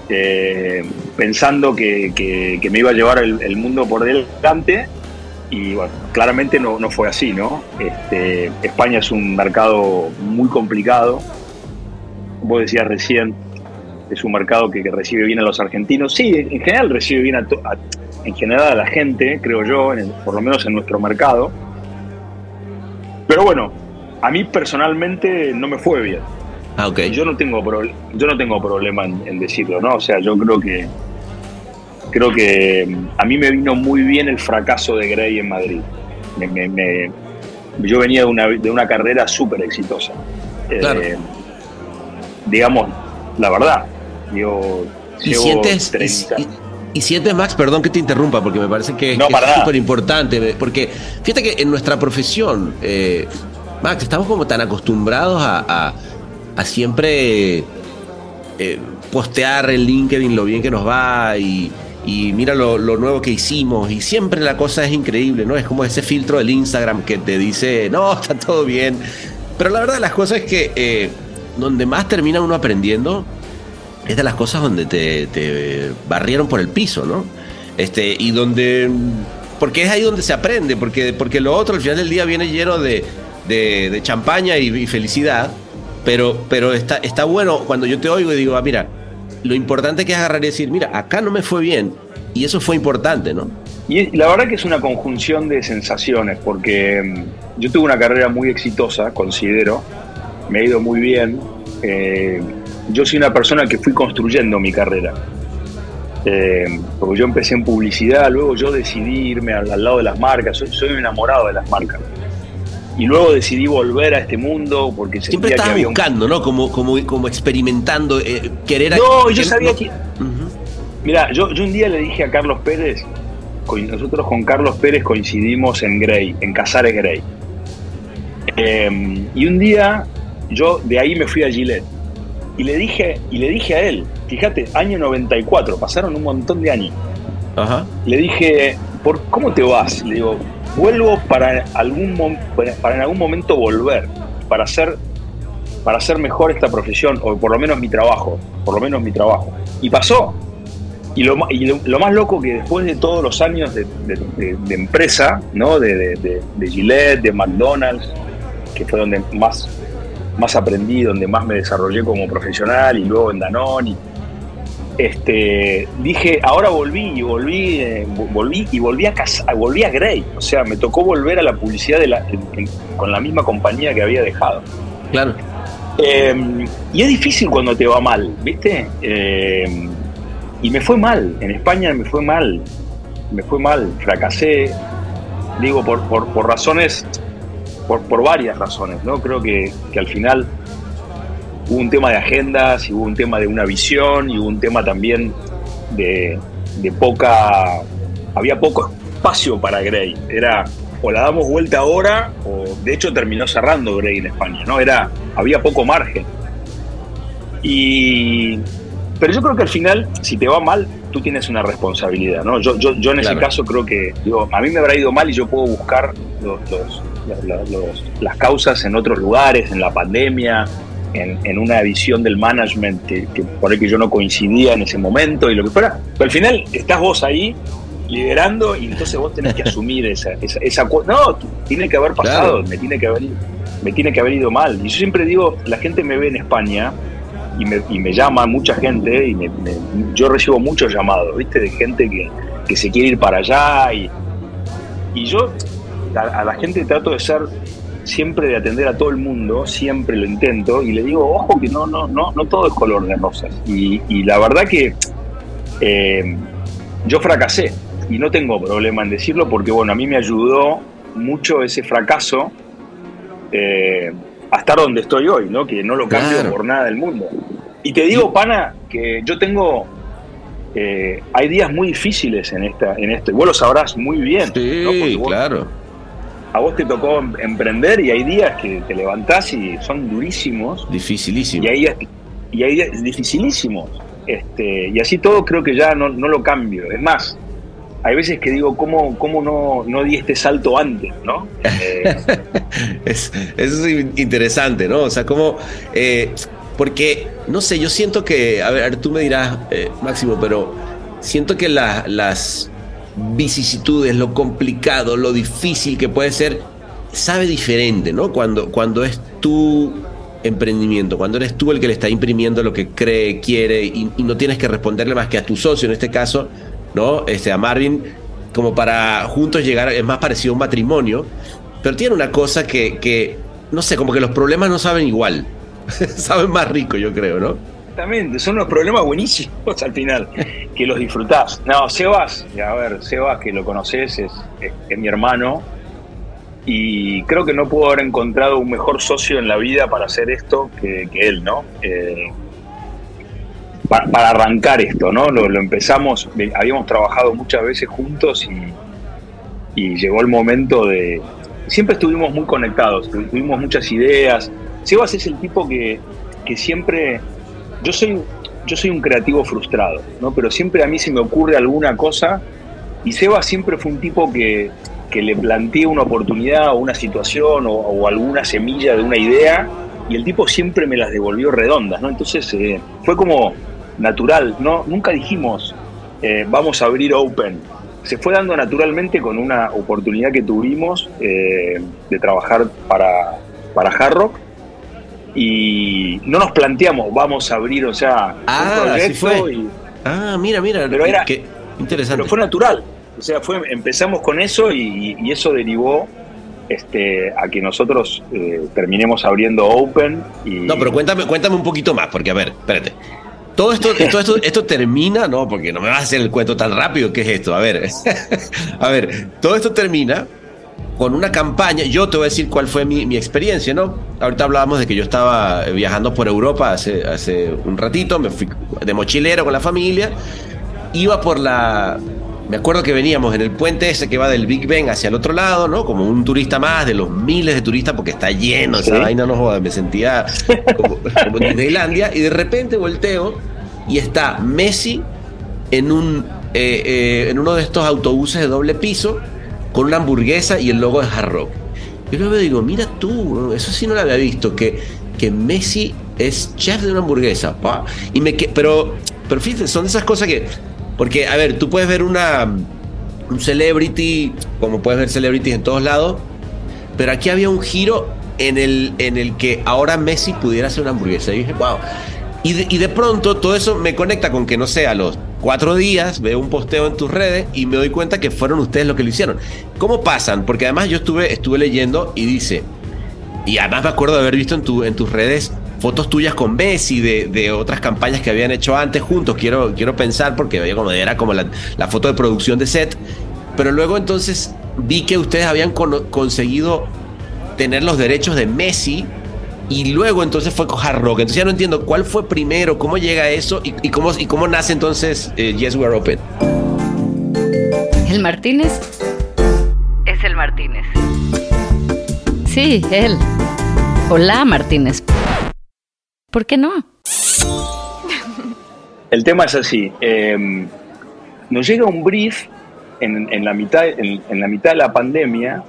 eh, pensando que, que- me iba a llevar el, el mundo por delante, y bueno, claramente no, no fue así, ¿no? Este, España es un mercado muy complicado, vos decías recién, es un mercado que, que recibe bien a los argentinos. Sí, en general recibe bien a, to- a- en general a la gente, creo yo, en el- por lo menos en nuestro mercado. Pero bueno, a mí personalmente no me fue bien. Ah, ok. Y Yo no tengo pro- yo no tengo problema en, en decirlo, ¿no? O sea, yo creo que creo que mm, a mí me vino muy bien el fracaso de Grey en Madrid. Me- me- me- yo venía de una, de una carrera súper exitosa. Eh, Claro. digamos, la verdad. Y llevo sientes, 30 y, sientes, Max, perdón que te interrumpa, porque me parece que, No, que para es súper importante. Porque fíjate que en nuestra profesión, eh, Max, estamos como tan acostumbrados a, a- a siempre eh, postear en LinkedIn lo bien que nos va y, y mira lo, lo nuevo que hicimos. Y siempre la cosa es increíble, ¿no? Es como ese filtro del Instagram que te dice, no, está todo bien. Pero la verdad las cosas es que eh, donde más termina uno aprendiendo es de las cosas donde te, te barrieron por el piso, ¿no? Este, y donde. Porque es ahí donde se aprende, porque, porque lo otro al final del día viene lleno de, de, de champaña y, felicidad. Pero, pero está, está bueno cuando yo te oigo y digo, ah, mira, lo importante que es agarrar y decir, mira, acá no me fue bien. Y eso fue importante, ¿no? Y la verdad que es una conjunción de sensaciones, porque mm, yo tuve una carrera muy exitosa, considero, me ha ido muy bien. eh, yo soy una persona que fui construyendo mi carrera. Eh, porque yo empecé en publicidad, luego yo decidí irme al, al lado de las marcas, soy, soy enamorado de las marcas. Y luego decidí volver a este mundo porque Siempre sentía que había un... buscando, ¿no? Como, como, como experimentando, eh, querer... No, yo que- sabía no- que... Ujú. Mira, yo, yo un día le dije a Carlos Pérez, nosotros con Carlos Pérez coincidimos en Grey, en Casares Grey. Eh, y un día yo de ahí me fui a Gillette y le dije, y le dije a él, fíjate, año 94, pasaron un montón de años. Ajá. Le dije, ¿por cómo te vas? Le digo, vuelvo para algún para, en algún momento volver, para hacer para hacer mejor esta profesión, o por lo menos mi trabajo, por lo menos mi trabajo. Y pasó. Y lo, y lo, lo más loco que después de todos los años de, de- de- de empresa, ¿no? De, de, de- de Gillette, de McDonald's, que fue donde más, más aprendí, donde más me desarrollé como profesional, y luego en Danone, y este, dije, ahora volví y volví, eh, vo- volví y volví a casa, volví a Grey. O sea, me tocó volver a la publicidad de la- en- en- con la misma compañía que había dejado. Claro. Eh, y es difícil cuando te va mal, ¿viste? Eh, y me fue mal, en España me fue mal, me fue mal, fracasé, digo, por, por, por razones, por, por varias razones, ¿no? Creo que, que al final hubo un tema de agendas, y hubo un tema de una visión, y hubo un tema también de, de poca, había poco espacio para Grey, era, o la damos vuelta ahora, o de hecho terminó cerrando Grey en España, ¿no? Era, había poco margen. Y, pero yo creo que al final, si te va mal, tú tienes una responsabilidad, ¿no? Yo, yo, yo en ese caso creo que, digo, a mí me habrá ido mal y yo puedo buscar los- los- la- los- las causas en otros lugares, en la pandemia, en, en una visión del management que, que por ahí que yo no coincidía en ese momento y lo que fuera. Pero al final estás vos ahí liderando y entonces vos tenés que asumir esa, esa, esa No, tiene que haber pasado, Claro. me tiene que haber me tiene que haber ido mal. Y yo siempre digo, la gente me ve en España y me, y me llama mucha gente y me- me- yo recibo muchos llamados, ¿viste? De gente que, que se quiere ir para allá y, y yo a, a la gente trato de ser siempre de atender a todo el mundo, siempre lo intento y le digo, ojo que no, no, no, no todo es color de rosas. Y, y la verdad que eh, yo fracasé y no tengo problema en decirlo porque bueno, a mí me ayudó mucho ese fracaso eh, a estar donde estoy hoy, ¿no? Que no lo cambio Claro. por nada del mundo. Y te digo, pana, que yo tengo eh, hay días muy difíciles en esta en esto y vos lo sabrás muy bien. Sí, ¿no? Porque vos- claro. A vos te tocó em- emprender y hay días que te levantás y son durísimos Dificilísimo. y hay días, y hay días dificilísimos. Este, y así todo creo que ya no, no lo cambio. Es más, hay veces que digo, ¿cómo, cómo no, no di este salto antes? ¿no? Eh, Es, eso es interesante, ¿no? O sea, como... eh, porque, no sé, yo siento que, a ver, a ver, tú me dirás, eh, Máximo, pero siento que la- las vicisitudes, lo complicado, lo difícil que puede ser, sabe diferente, ¿no? Cuando, cuando es tu emprendimiento, cuando eres tú el que le está imprimiendo lo que cree, quiere y, no tienes que responderle más que a tu socio, en este caso, ¿no? Este, a Marvin, como para juntos llegar, es más parecido a un matrimonio, pero tiene una cosa que, que, no sé, como que los problemas no saben igual, saben más rico, yo creo, ¿no? Exactamente, son unos problemas buenísimos al final, que los disfrutás. No, Sebas, a ver, Sebas, que lo conoces, es, es- mi hermano, y creo que no puedo haber encontrado un mejor socio en la vida para hacer esto que, que él, ¿no? Eh, pa- para, arrancar esto, ¿no? Lo, empezamos, ve- habíamos trabajado muchas veces juntos y, llegó el momento de... Siempre estuvimos muy conectados, tu- tuvimos muchas ideas. Sebas es el tipo que, que siempre yo soy, yo soy un creativo frustrado, ¿no? Pero siempre a mí se me ocurre alguna cosa y Seba siempre fue un tipo que, que le planteé una oportunidad o una situación o, alguna semilla de una idea y el tipo siempre me las devolvió redondas, ¿no? Entonces eh, fue como natural, ¿no? Nunca dijimos eh, vamos a abrir Open. Se fue dando naturalmente con una oportunidad que tuvimos eh, de trabajar para, para Hard Rock y no nos planteamos vamos a abrir, o sea, Ah, un proyecto fue. y Ah, mira, mira, Pero era- qué interesante. pero fue natural. O sea, fue, empezamos con eso y, y eso derivó este, a que nosotros eh, terminemos abriendo Open. Y, No, pero cuéntame, cuéntame un poquito más, porque a ver, espérate. Todo esto, todo esto, esto termina, no, porque no me vas a hacer el cuento tan rápido. ¿Qué es esto? A ver, a ver, todo esto termina con una campaña. Yo te voy a decir cuál fue mi, mi experiencia, ¿no? Ahorita hablábamos de que yo estaba viajando por Europa hace, hace un ratito, me fui de mochilero con la familia, iba por la. Me acuerdo que veníamos en el puente ese que va del Big Ben hacia el otro lado, ¿no? Como un turista más de los miles de turistas, porque está lleno, esa Sí. vaina no joda, me sentía como, como en Disneylandia, y de repente volteo y está Messi en un eh, eh, en uno de estos autobuses de doble piso con una hamburguesa y el logo de Hard Rock. Yo luego digo, mira tú, eso sí no lo había visto, que, que Messi es chef de una hamburguesa. pa. Y me pero, pero fíjate, son de esas cosas que. Porque, a ver, tú puedes ver una un celebrity, como puedes ver celebrities en todos lados, pero aquí había un giro en el, en el que ahora Messi pudiera hacer una hamburguesa. Y dije, wow. Y de, pronto todo eso me conecta con que, no sé, a los cuatro días veo un posteo en tus redes y me doy cuenta que fueron ustedes los que lo hicieron. ¿Cómo pasan? Porque además yo estuve, estuve leyendo y dice, y además me acuerdo de haber visto en, tu, en tus redes fotos tuyas con Messi de, de otras campañas que habían hecho antes juntos. Quiero, quiero pensar porque veía como era como la, la foto de producción de set. Pero luego entonces vi que ustedes habían conseguido tener los derechos de Messi y luego entonces fue con Hard Rock. Entonces ya no entiendo cuál fue primero, cómo llega eso y, y cómo, y cómo nace entonces eh, Yes We Are Open. El Martínez es Axel Martínez. Sí, él. Hola, Martínez. ¿Por qué no? El tema es así. eh, nos llega un brief en, en la mitad, en, en la mitad de la pandemia,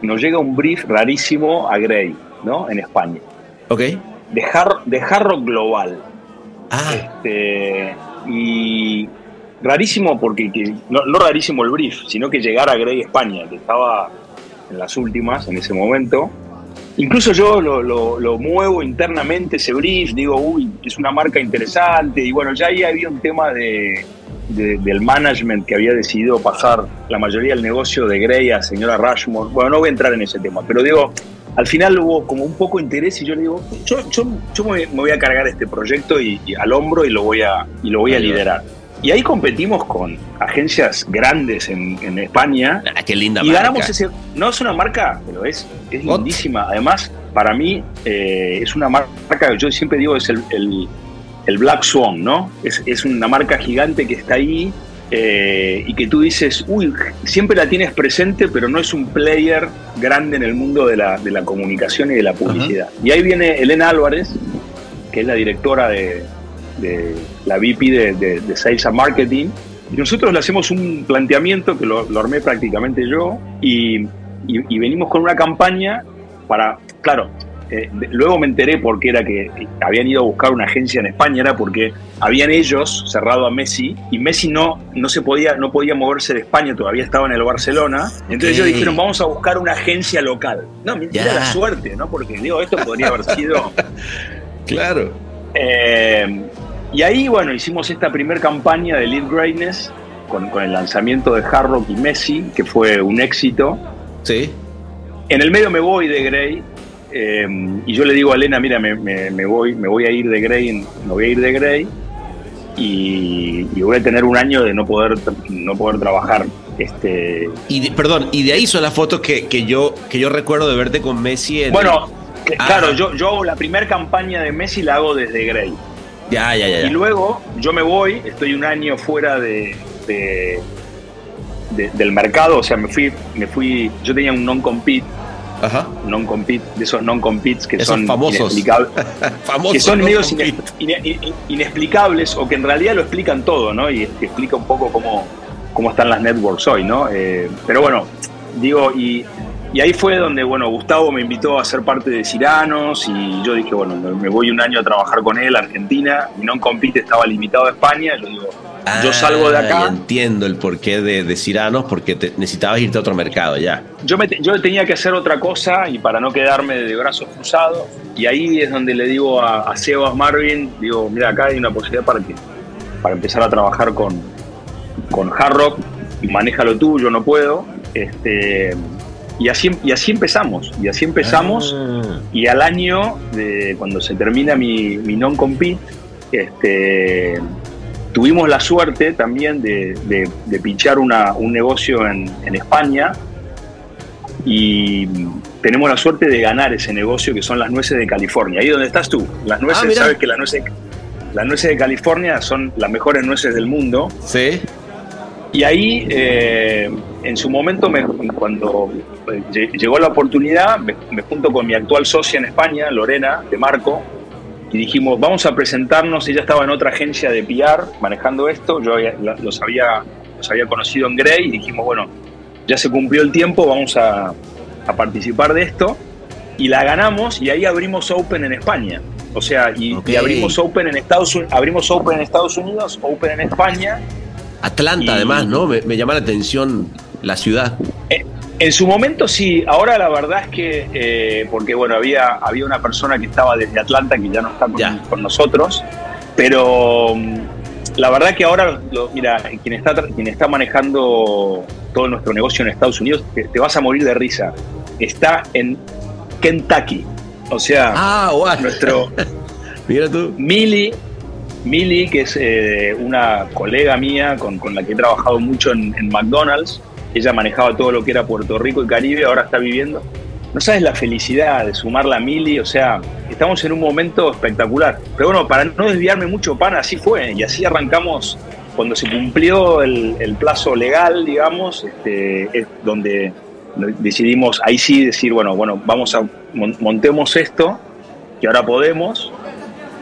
nos llega un brief rarísimo a Grey, ¿no? En España. Ok. De, Har- de Hard Rock Global. Ah, Este, y rarísimo porque, que- no, no rarísimo el brief, sino que llegara a Grey España, que estaba en las últimas en ese momento. Incluso yo lo, lo- lo muevo internamente ese brief, digo, uy, es una marca interesante. Y bueno, ya ahí había un tema de, de- del management que había decidido pasar la mayoría del negocio de Grey a señora Rushmore. Bueno, no voy a entrar en ese tema, pero digo, al final hubo como un poco interés y yo le digo, yo, yo, yo me, voy a cargar este proyecto y, y al hombro y lo voy a, y lo voy a liderar. Y ahí competimos con agencias grandes en, en España ah, qué linda y marca. ganamos ese. No es una marca, pero es, es lindísima. Además, para mí, eh, es una marca que yo siempre digo es el, el- el Black Swan, ¿no? Es, es una marca gigante que está ahí eh, y que tú dices, uy, siempre la tienes presente, pero no es un player grande en el mundo de la, de la comunicación y de la publicidad. Y ahí viene Elena Álvarez, que es la directora de, de la VP de, de- de Sales and Marketing. Y nosotros le hacemos un planteamiento que lo, lo armé prácticamente yo y, y- y venimos con una campaña para, claro, eh, luego me enteré por qué era que habían ido a buscar una agencia en España, era porque habían ellos cerrado a Messi y Messi no, no se podía, no podía moverse de España, todavía estaba en el Barcelona. Entonces ellos dijeron, vamos a buscar una agencia local. No, mira Ya. la suerte, ¿no? Porque digo, esto podría haber sido Claro. eh, y ahí, bueno, hicimos esta primer campaña de Lead Greatness con, con el lanzamiento de Hard Rock y Messi, que fue un éxito. Sí. En el medio me voy de Grey eh, y yo le digo a Elena, mira, me, me- me voy, me voy a ir de Grey, me voy a ir de Grey y, y voy a tener un año de no poder, no poder trabajar. Este, Y de- perdón, y de ahí son las fotos que, que yo que yo recuerdo de verte con Messi en bueno, Ah. claro, yo, yo hago la primera campaña de Messi la hago desde Grey. Ya, ya, ya. ya. Y luego yo me voy, estoy un año fuera de, de- de- del mercado, o sea, me fui, me fui, yo tenía un non-compete, non-compete, de esos non-competes que Esos son famosos. que son ¿no? medios ine- ine- inexplicables o que en realidad lo explican todo, ¿no? Y que explica un poco cómo, cómo están las networks hoy, ¿no? Eh, pero bueno, digo, y, y ahí fue donde, bueno, Gustavo me invitó a ser parte de Ciranos y yo dije, bueno, me me voy un año a trabajar con él a Argentina, mi non-compete estaba limitado a España, yo digo, yo salgo de Ah, acá. entiendo el porqué de, de Ciranos, porque te- necesitabas irte a otro mercado ya. yo, me yo tenía que hacer otra cosa y para no quedarme de brazos cruzados. Y ahí es donde le digo a, a Sebas Marvin, digo, mira, acá hay una posibilidad para, que, para empezar a trabajar con, con Hard Rock, manéjalo tú, yo no puedo. Este, y, así, y así empezamos, y así empezamos. Ah. Y al año, de, cuando se termina mi, mi non-compete, este, tuvimos la suerte también de, de, de pinchar una- un negocio en, en España y tenemos la suerte de ganar ese negocio que son las nueces de California. Ahí donde estás tú. Las nueces, Ah, sabes que las nueces, las nueces de California son las mejores nueces del mundo. Sí. Y ahí, eh, en su momento, me- cuando eh, lle- llegó la oportunidad, me, me junto con mi actual socia en España, Lorena, de Marco, y dijimos, vamos a presentarnos. Ella estaba en otra agencia de PR manejando esto, yo los, había, los había conocido en Grey, y dijimos, bueno, ya se cumplió el tiempo, vamos a, a participar de esto. Y la ganamos y ahí abrimos Open en España. O sea, y, abrimos Open en Estados Unidos, abrimos Open en Estados Unidos, Open en España. Atlanta, Y- además, ¿no? Me, me llama la atención la ciudad. En su momento sí, ahora la verdad es que, eh, porque bueno, había, había una persona que estaba desde Atlanta que ya no está con, Ya. con nosotros, pero mm, la verdad que ahora, lo- mira, quien está, quien está manejando todo nuestro negocio en Estados Unidos, te, te vas a morir de risa, está en Kentucky, o sea, Ah, nuestro... Mira tú. Mili, Mili, que es eh, una colega mía con, con la que he trabajado mucho en, en McDonald's, ella manejaba todo lo que era Puerto Rico y Caribe, ahora está viviendo. No sabes la felicidad de sumarla a Mili, o sea, estamos en un momento espectacular. Pero bueno, para no desviarme mucho, pan, así fue, y así arrancamos cuando se cumplió el, plazo legal, digamos, este, es donde decidimos ahí sí decir, bueno, bueno, vamos a mon- montemos esto, que ahora podemos,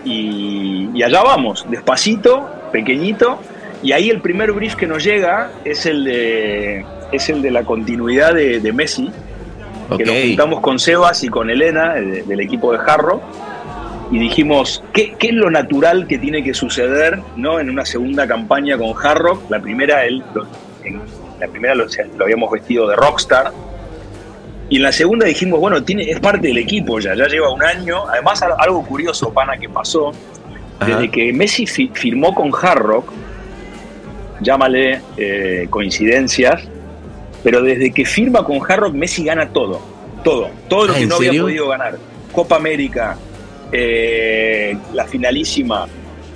y, y allá vamos, despacito, pequeñito, y ahí el primer brief que nos llega es el de, es el de la continuidad de, de Messi, que Ok. nos juntamos con Sebas y con Elena, de- del equipo de Jarro, y dijimos, ¿qué, qué es lo natural que tiene que suceder ¿no? en una segunda campaña con Jarro? La primera, él, lo- en la primera lo, lo habíamos vestido de rockstar, y en la segunda dijimos, bueno, tiene, es parte del equipo ya, ya lleva un año. Además, al- algo curioso, pana, que pasó, Ajá. desde que Messi fi- firmó con Hard Rock, llámale eh, coincidencias, pero desde que firma con Hard Rock, Messi gana todo, todo, todo lo Ah, que ¿en no había podido ganar. Copa América, eh, la finalísima,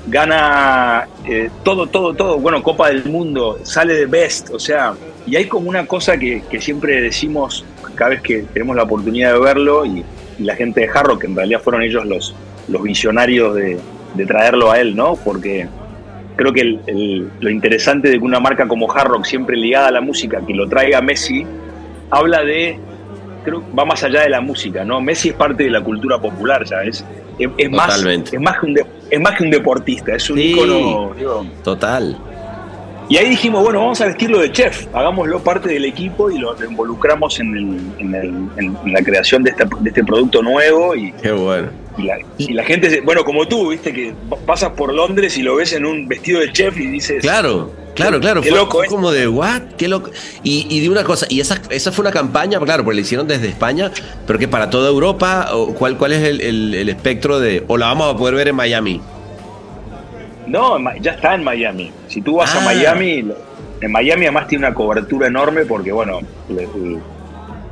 gana eh, todo, todo, todo, bueno, Copa del Mundo, sale de Best, o sea, y hay como una cosa que, que siempre decimos cada vez que tenemos la oportunidad de verlo y, y la gente de Jarro, que en realidad fueron ellos los, los visionarios de, de traerlo a él, ¿no? Porque creo que el- el- lo interesante de que una marca como Hard Rock, siempre ligada a la música, que lo traiga Messi, habla de, creo que va más allá de la música, ¿no? Messi es parte de la cultura popular, ya es, es, es más, es, más que un de- es más que un deportista, es un Sí. ícono, digo. Total. Y ahí dijimos, bueno, vamos a vestirlo de chef, hagámoslo parte del equipo y lo, lo involucramos en, el- en el- en- en la creación de este, de este producto nuevo y, Qué bueno. Y la, y la gente, bueno, como tú, viste, que pasas por Londres y lo ves en un vestido de chef y dices, Claro, claro, claro. Qué fue, loco, fue como de, ¿what? Qué loco. Y, y de una cosa, y esa, esa fue una campaña, claro, porque la hicieron desde España, pero que para toda Europa, o ¿cuál, cuál es el, el- el espectro de, o la vamos a poder ver en Miami? no, ya está en Miami. Si tú vas Ah. a Miami, lo- en Miami además tiene una cobertura enorme porque, bueno,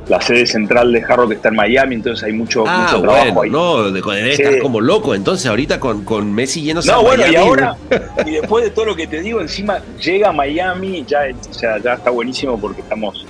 la sede central de Jarro que está en Miami, entonces hay mucho, Ah, mucho trabajo bueno, ahí. no, de, debe Sí. estar como loco. Entonces, ahorita con, con Messi yéndose No, a bueno, y ahora, y después de todo lo que te digo, encima llega a Miami, ya, o sea, ya está buenísimo porque estamos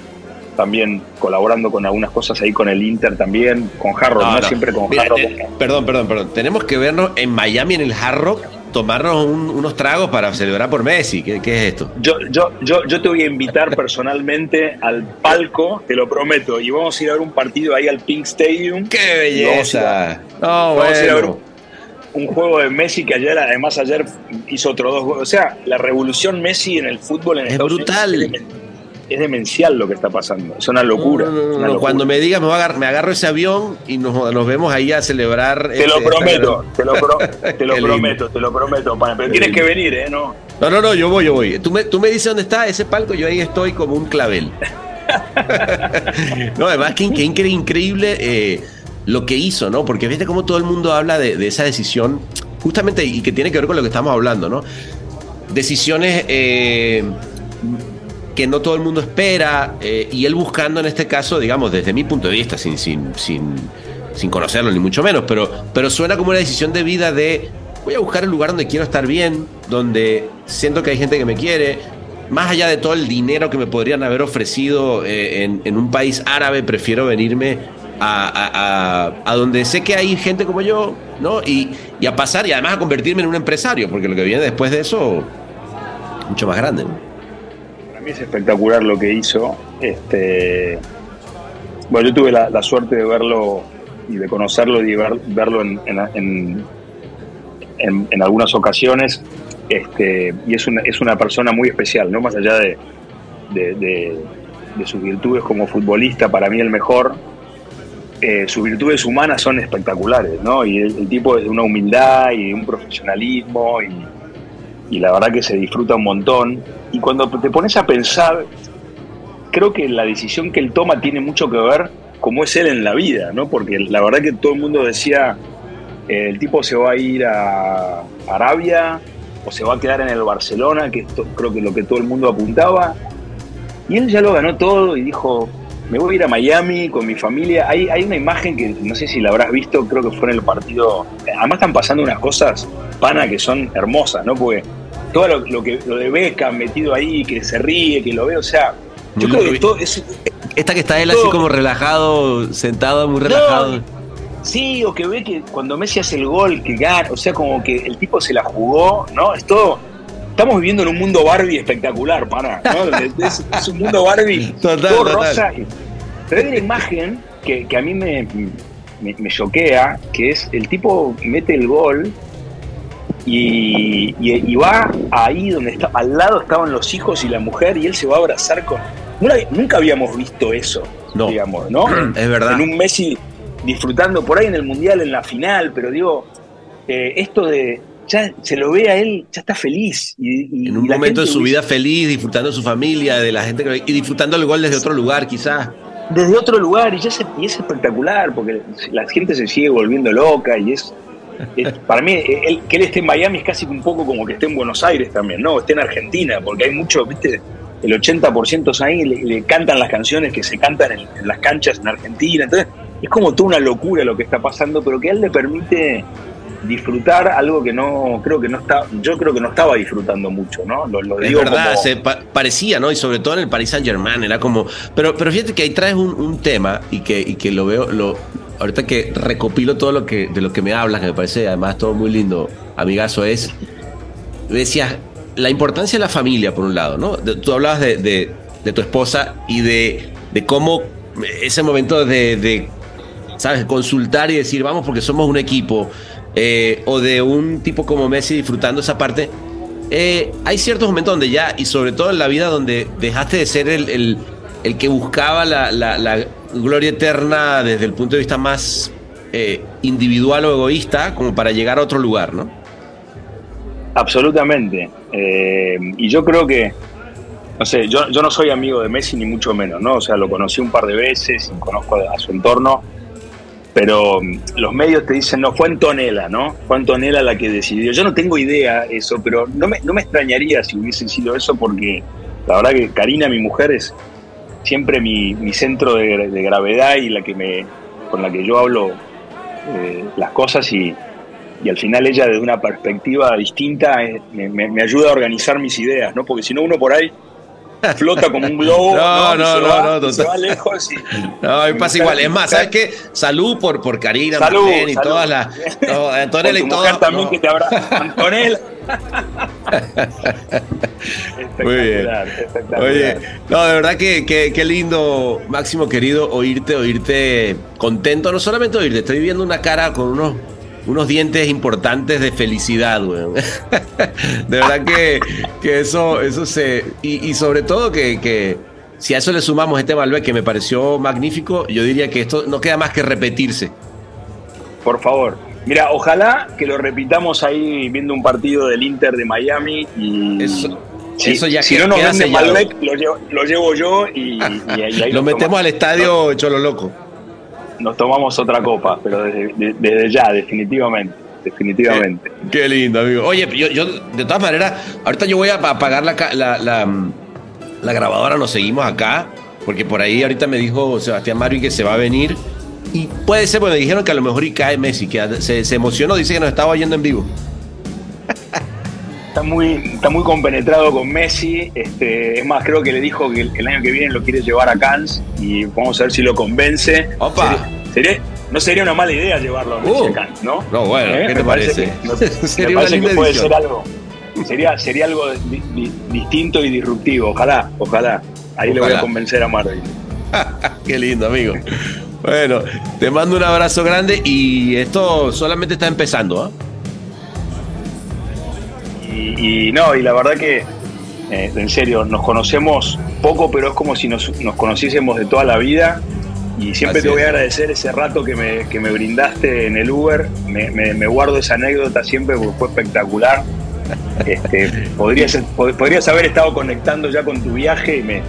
también colaborando con algunas cosas ahí con el Inter también, con Jarro, no, No, no. siempre con Mira, eh, perdón, perdón, perdón. Tenemos que vernos en Miami, en el Hard Rock, tomarnos un- unos tragos para celebrar por Messi. ¿Qué, qué es esto? Yo, yo, yo, yo te voy a invitar personalmente al palco, te lo prometo, y vamos a ir a ver un partido ahí al Pink Stadium. ¡Qué belleza! No, vamos a ir a ver un juego de Messi que ayer, además ayer hizo otro dos goles. O sea, la revolución Messi en el fútbol en Es Estados brutal. Unidos es, demen- es demencial lo que está pasando. Es una locura. No, no, no, es una no, locura. Cuando me digas, me, agar- agarro ese avión y nos, nos vemos ahí a celebrar. Te lo este, prometo, te lo, pro- te lo Qué lindo. prometo, te lo prometo, pana. Pero Qué tienes que venir, ¿eh? No, No, no, no, yo voy, yo voy. Tú me, tú me dices dónde está ese palco, yo ahí estoy como un clavel. no, además, que, que incre- increíble eh, lo que hizo, ¿no? Porque viste cómo todo el mundo habla de, de esa decisión, justamente, y que tiene que ver con lo que estamos hablando, ¿no? Decisiones eh, que no todo el mundo espera, eh, y él buscando en este caso, digamos, desde mi punto de vista, sin, sin, sin, sin conocerlo ni mucho menos, pero, pero suena como una decisión de vida de voy a buscar el lugar donde quiero estar bien, donde siento que hay gente que me quiere, más allá de todo el dinero que me podrían haber ofrecido eh, en, un país árabe, prefiero venirme a, a- a- a donde sé que hay gente como yo, ¿no? Y, y a pasar y además a convertirme en un empresario, porque lo que viene después de eso, mucho más grande. ¿no? Es espectacular lo que hizo. Este, bueno, yo tuve la, suerte de verlo y de conocerlo y de ver- verlo en, en- algunas ocasiones. Este, y es una, es una persona muy especial, ¿no? Más allá de, de- sus virtudes como futbolista, para mí el mejor. eh, sus virtudes humanas son espectaculares, ¿no? Y el, tipo es de una humildad y un profesionalismo y, y la verdad que se disfruta un montón. Y cuando te pones a pensar, creo que la decisión que él toma tiene mucho que ver cómo es él en la vida, ¿no? Porque la verdad que todo el mundo decía, eh, el tipo se va a ir a Arabia o se va a quedar en el Barcelona, que creo que es lo que todo el mundo apuntaba. Y él ya lo ganó todo y dijo, me voy a ir a Miami con mi familia. Hay, hay una imagen que no sé si la habrás visto, creo que fue en el partido. Además están pasando unas cosas, pana, que son hermosas, ¿no? Porque todo lo, lo que lo de Beckham metido ahí, que se ríe, que lo ve, o sea, yo Muy creo que todo es, Esta que está él así como relajado, sentado, muy relajado. Sí, o que ve que cuando Messi hace el gol, que gana, o sea, como que el tipo se la jugó, ¿no? Es todo. Estamos viviendo en un mundo Barbie espectacular, para, ¿no? Es, es un mundo Barbie Total, todo total. rosa. Pero hay una imagen que, que a mí me, me, me choquea, que es el tipo mete el gol y, y- y va ahí donde está, al lado estaban los hijos y la mujer y él se va a abrazar con... Nunca, habíamos visto eso, No. digamos, ¿no? Es verdad. En un Messi disfrutando por ahí en el Mundial, en la final, pero digo, eh, esto de... Ya se lo ve a él, ya está feliz. Y, En un momento de su vida feliz, disfrutando de su familia, de la gente que, y disfrutando el gol desde otro lugar, quizás. desde otro lugar y, ya se- y es espectacular porque la gente se sigue volviendo loca y es, es- para mí él- que él esté en Miami es casi un poco como que esté en Buenos Aires también, ¿no? Esté en Argentina porque hay mucho, viste, el 80% es ahí le, le cantan las canciones que se cantan en, en las canchas en Argentina, entonces es como toda una locura lo que está pasando, pero que a él le permite disfrutar algo que no creo que no está yo creo que no estaba disfrutando mucho no lo, lo Es digo verdad, como- se pa- parecía, ¿no? Y sobre todo en el Paris Saint Germain, era como. Pero, pero fíjate que ahí traes un, un tema y que, y que lo veo, lo, ahorita que recopilo todo lo que, de lo que me hablas, que me parece además todo muy lindo, amigazo, es. Decías, la importancia de la familia, por un lado, ¿no? Tú hablabas de, de- tu esposa y de, de cómo ese momento de, ¿sabes? Consultar y decir, vamos porque somos un equipo, eh, o de un tipo como Messi disfrutando esa parte. Eh, hay ciertos momentos donde ya, y sobre todo en la vida, donde dejaste de ser el- el que buscaba la, gloria eterna desde el punto de vista más eh, individual o egoísta, como para llegar a otro lugar, ¿no? Absolutamente. Eh, y yo creo que, no sé, yo, no soy amigo de Messi ni mucho menos, ¿no? O sea, lo conocí un par de veces conozco a su entorno, pero mm, los medios te dicen, no, fue Antonella, ¿no? Fue Antonella la que decidió. Yo no tengo idea eso, pero no me, no me extrañaría si hubiese sido eso porque la verdad que Karina, mi mujer, es siempre mi, mi centro de, gravedad y la que me, con la que yo hablo eh, las cosas y, y al final ella desde una perspectiva distinta eh, me, me- me ayuda a organizar mis ideas, ¿no? Porque si no uno por ahí flota como un globo, No, no, se no, va- no, se va lejos y, No, pasa igual. Es más, ¿sabes qué? Salud por, por Karina Salud, Martén y salud. todas las. No, Antonella y todo. también no. que te abraza. Antonella. Muy bien. Oye, no, de verdad que, que- qué lindo, Máximo querido, oírte, oírte contento. No solamente oírte, estoy viendo una cara con unos, unos dientes importantes de felicidad, weón. De verdad que, que eso, eso se. Y, y sobre todo que, que si a eso le sumamos este Malbec que me pareció magnífico, yo diría que esto no queda más que repetirse. Por favor. Mira, ojalá que lo repitamos ahí viendo un partido del Inter de Miami y Eso- ya si queda- no nos queda vende sellado. Malbec, lo llevo, lo llevo yo y, y- y ahí Lo nos metemos tomamos- al estadio Cholo Loco. Nos tomamos otra copa, pero desde, de- desde ya, definitivamente. Definitivamente. Qué lindo, amigo. Oye, yo, yo, de todas maneras, ahorita yo voy a apagar la, ca- la, la, la grabadora, nos seguimos acá, porque por ahí ahorita me dijo Sebastián Mario que se va a venir. Y puede ser, porque me dijeron que a lo mejor y cae Messi, que se, se emocionó, dice que nos estaba oyendo en vivo. Está muy, está muy compenetrado con Messi. Este, es más, creo que le dijo que el, el año que viene lo quiere llevar a Cannes y vamos a ver si lo convence. Opa. Sería- sería- no sería una mala idea llevarlo a Messi Uh. a Cannes, ¿no? No, bueno, ¿Eh? ¿qué te Me parece? que- me- Sería me parece que puede ser algo. Sería, sería algo di- di- distinto y disruptivo. Ojalá, ojalá. Ahí le voy a convencer a Marvin. Qué lindo, amigo. Bueno, te mando un abrazo grande y esto solamente está empezando, ¿ah? Y, y no, y la verdad que, eh, en serio, nos conocemos poco, pero es como si nos, nos conociésemos de toda la vida. Y siempre Así te voy a agradecer ese rato que me, que me brindaste en el Uber. Me, me- me guardo esa anécdota siempre porque fue espectacular. Este, podrías, pod- podrías haber estado conectando ya con tu viaje y me,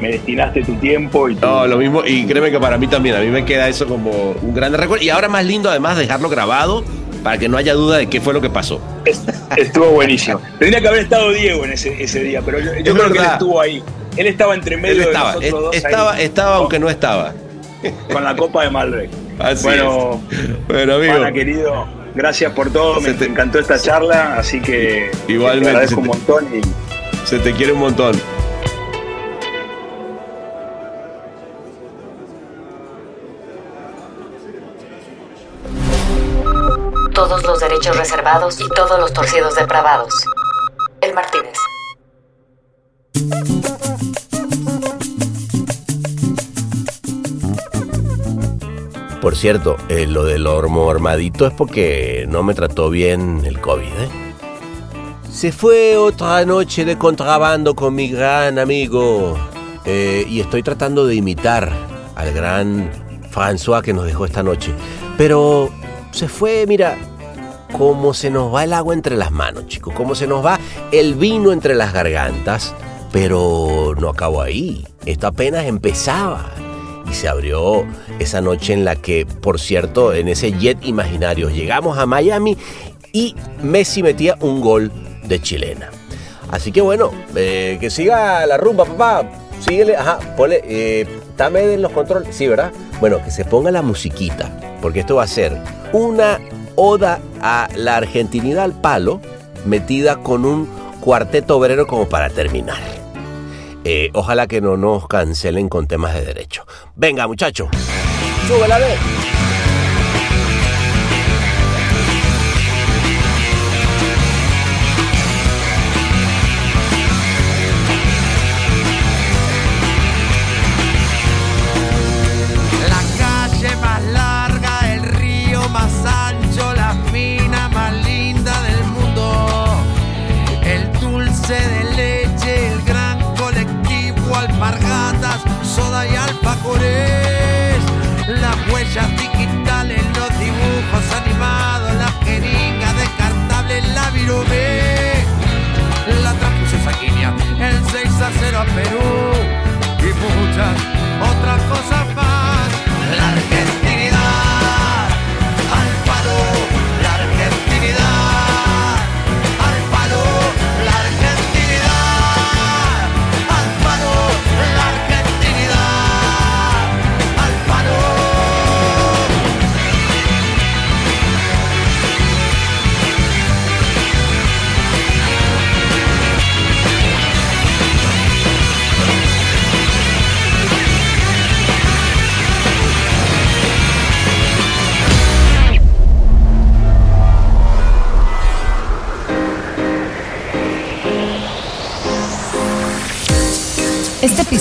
me destinaste tu tiempo y tu- No, lo mismo, y créeme que para mí también, a mí me queda eso como un gran recuerdo. Y ahora más lindo además dejarlo grabado para que no haya duda de qué fue lo que pasó. Es- Estuvo buenísimo. Tendría que haber estado Diego en ese, ese día, pero yo, yo Es creo que él estuvo ahí. Él estaba entre medio Él de estaba, nosotros es- dos ahí, estaba, estaba aunque no estaba. con la copa de Malbec. Así bueno, es. Bueno, amigo. Pana querido, gracias por todo. Me te- encantó esta charla, así que Igualmente, te agradezco un montón y Se te quiere un montón. Reservados y todos los torcidos depravados. El Martínez. Por cierto, eh, lo del hormo armadito es porque no me trató bien el COVID, ¿eh? Se fue otra noche de contrabando con mi gran amigo. eh, y estoy tratando de imitar al gran François que nos dejó esta noche. Pero se fue, mira, como se nos va el agua entre las manos, chicos. Como se nos va el vino entre las gargantas. Pero no acabó ahí. Esto apenas empezaba. Y se abrió esa noche en la que, por cierto, en ese jet imaginario llegamos a Miami y Messi metía un gol de chilena. Así que bueno, eh, que siga la rumba, papá. Síguele, ajá, ponle, eh, dame en los controles, sí, ¿verdad? Bueno, que se ponga la musiquita, porque esto va a ser una oda a la argentinidad al palo, metida con un cuarteto obrero como para terminar. Eh, ojalá que no nos cancelen con temas de derecho. Venga, muchacho, súbela. La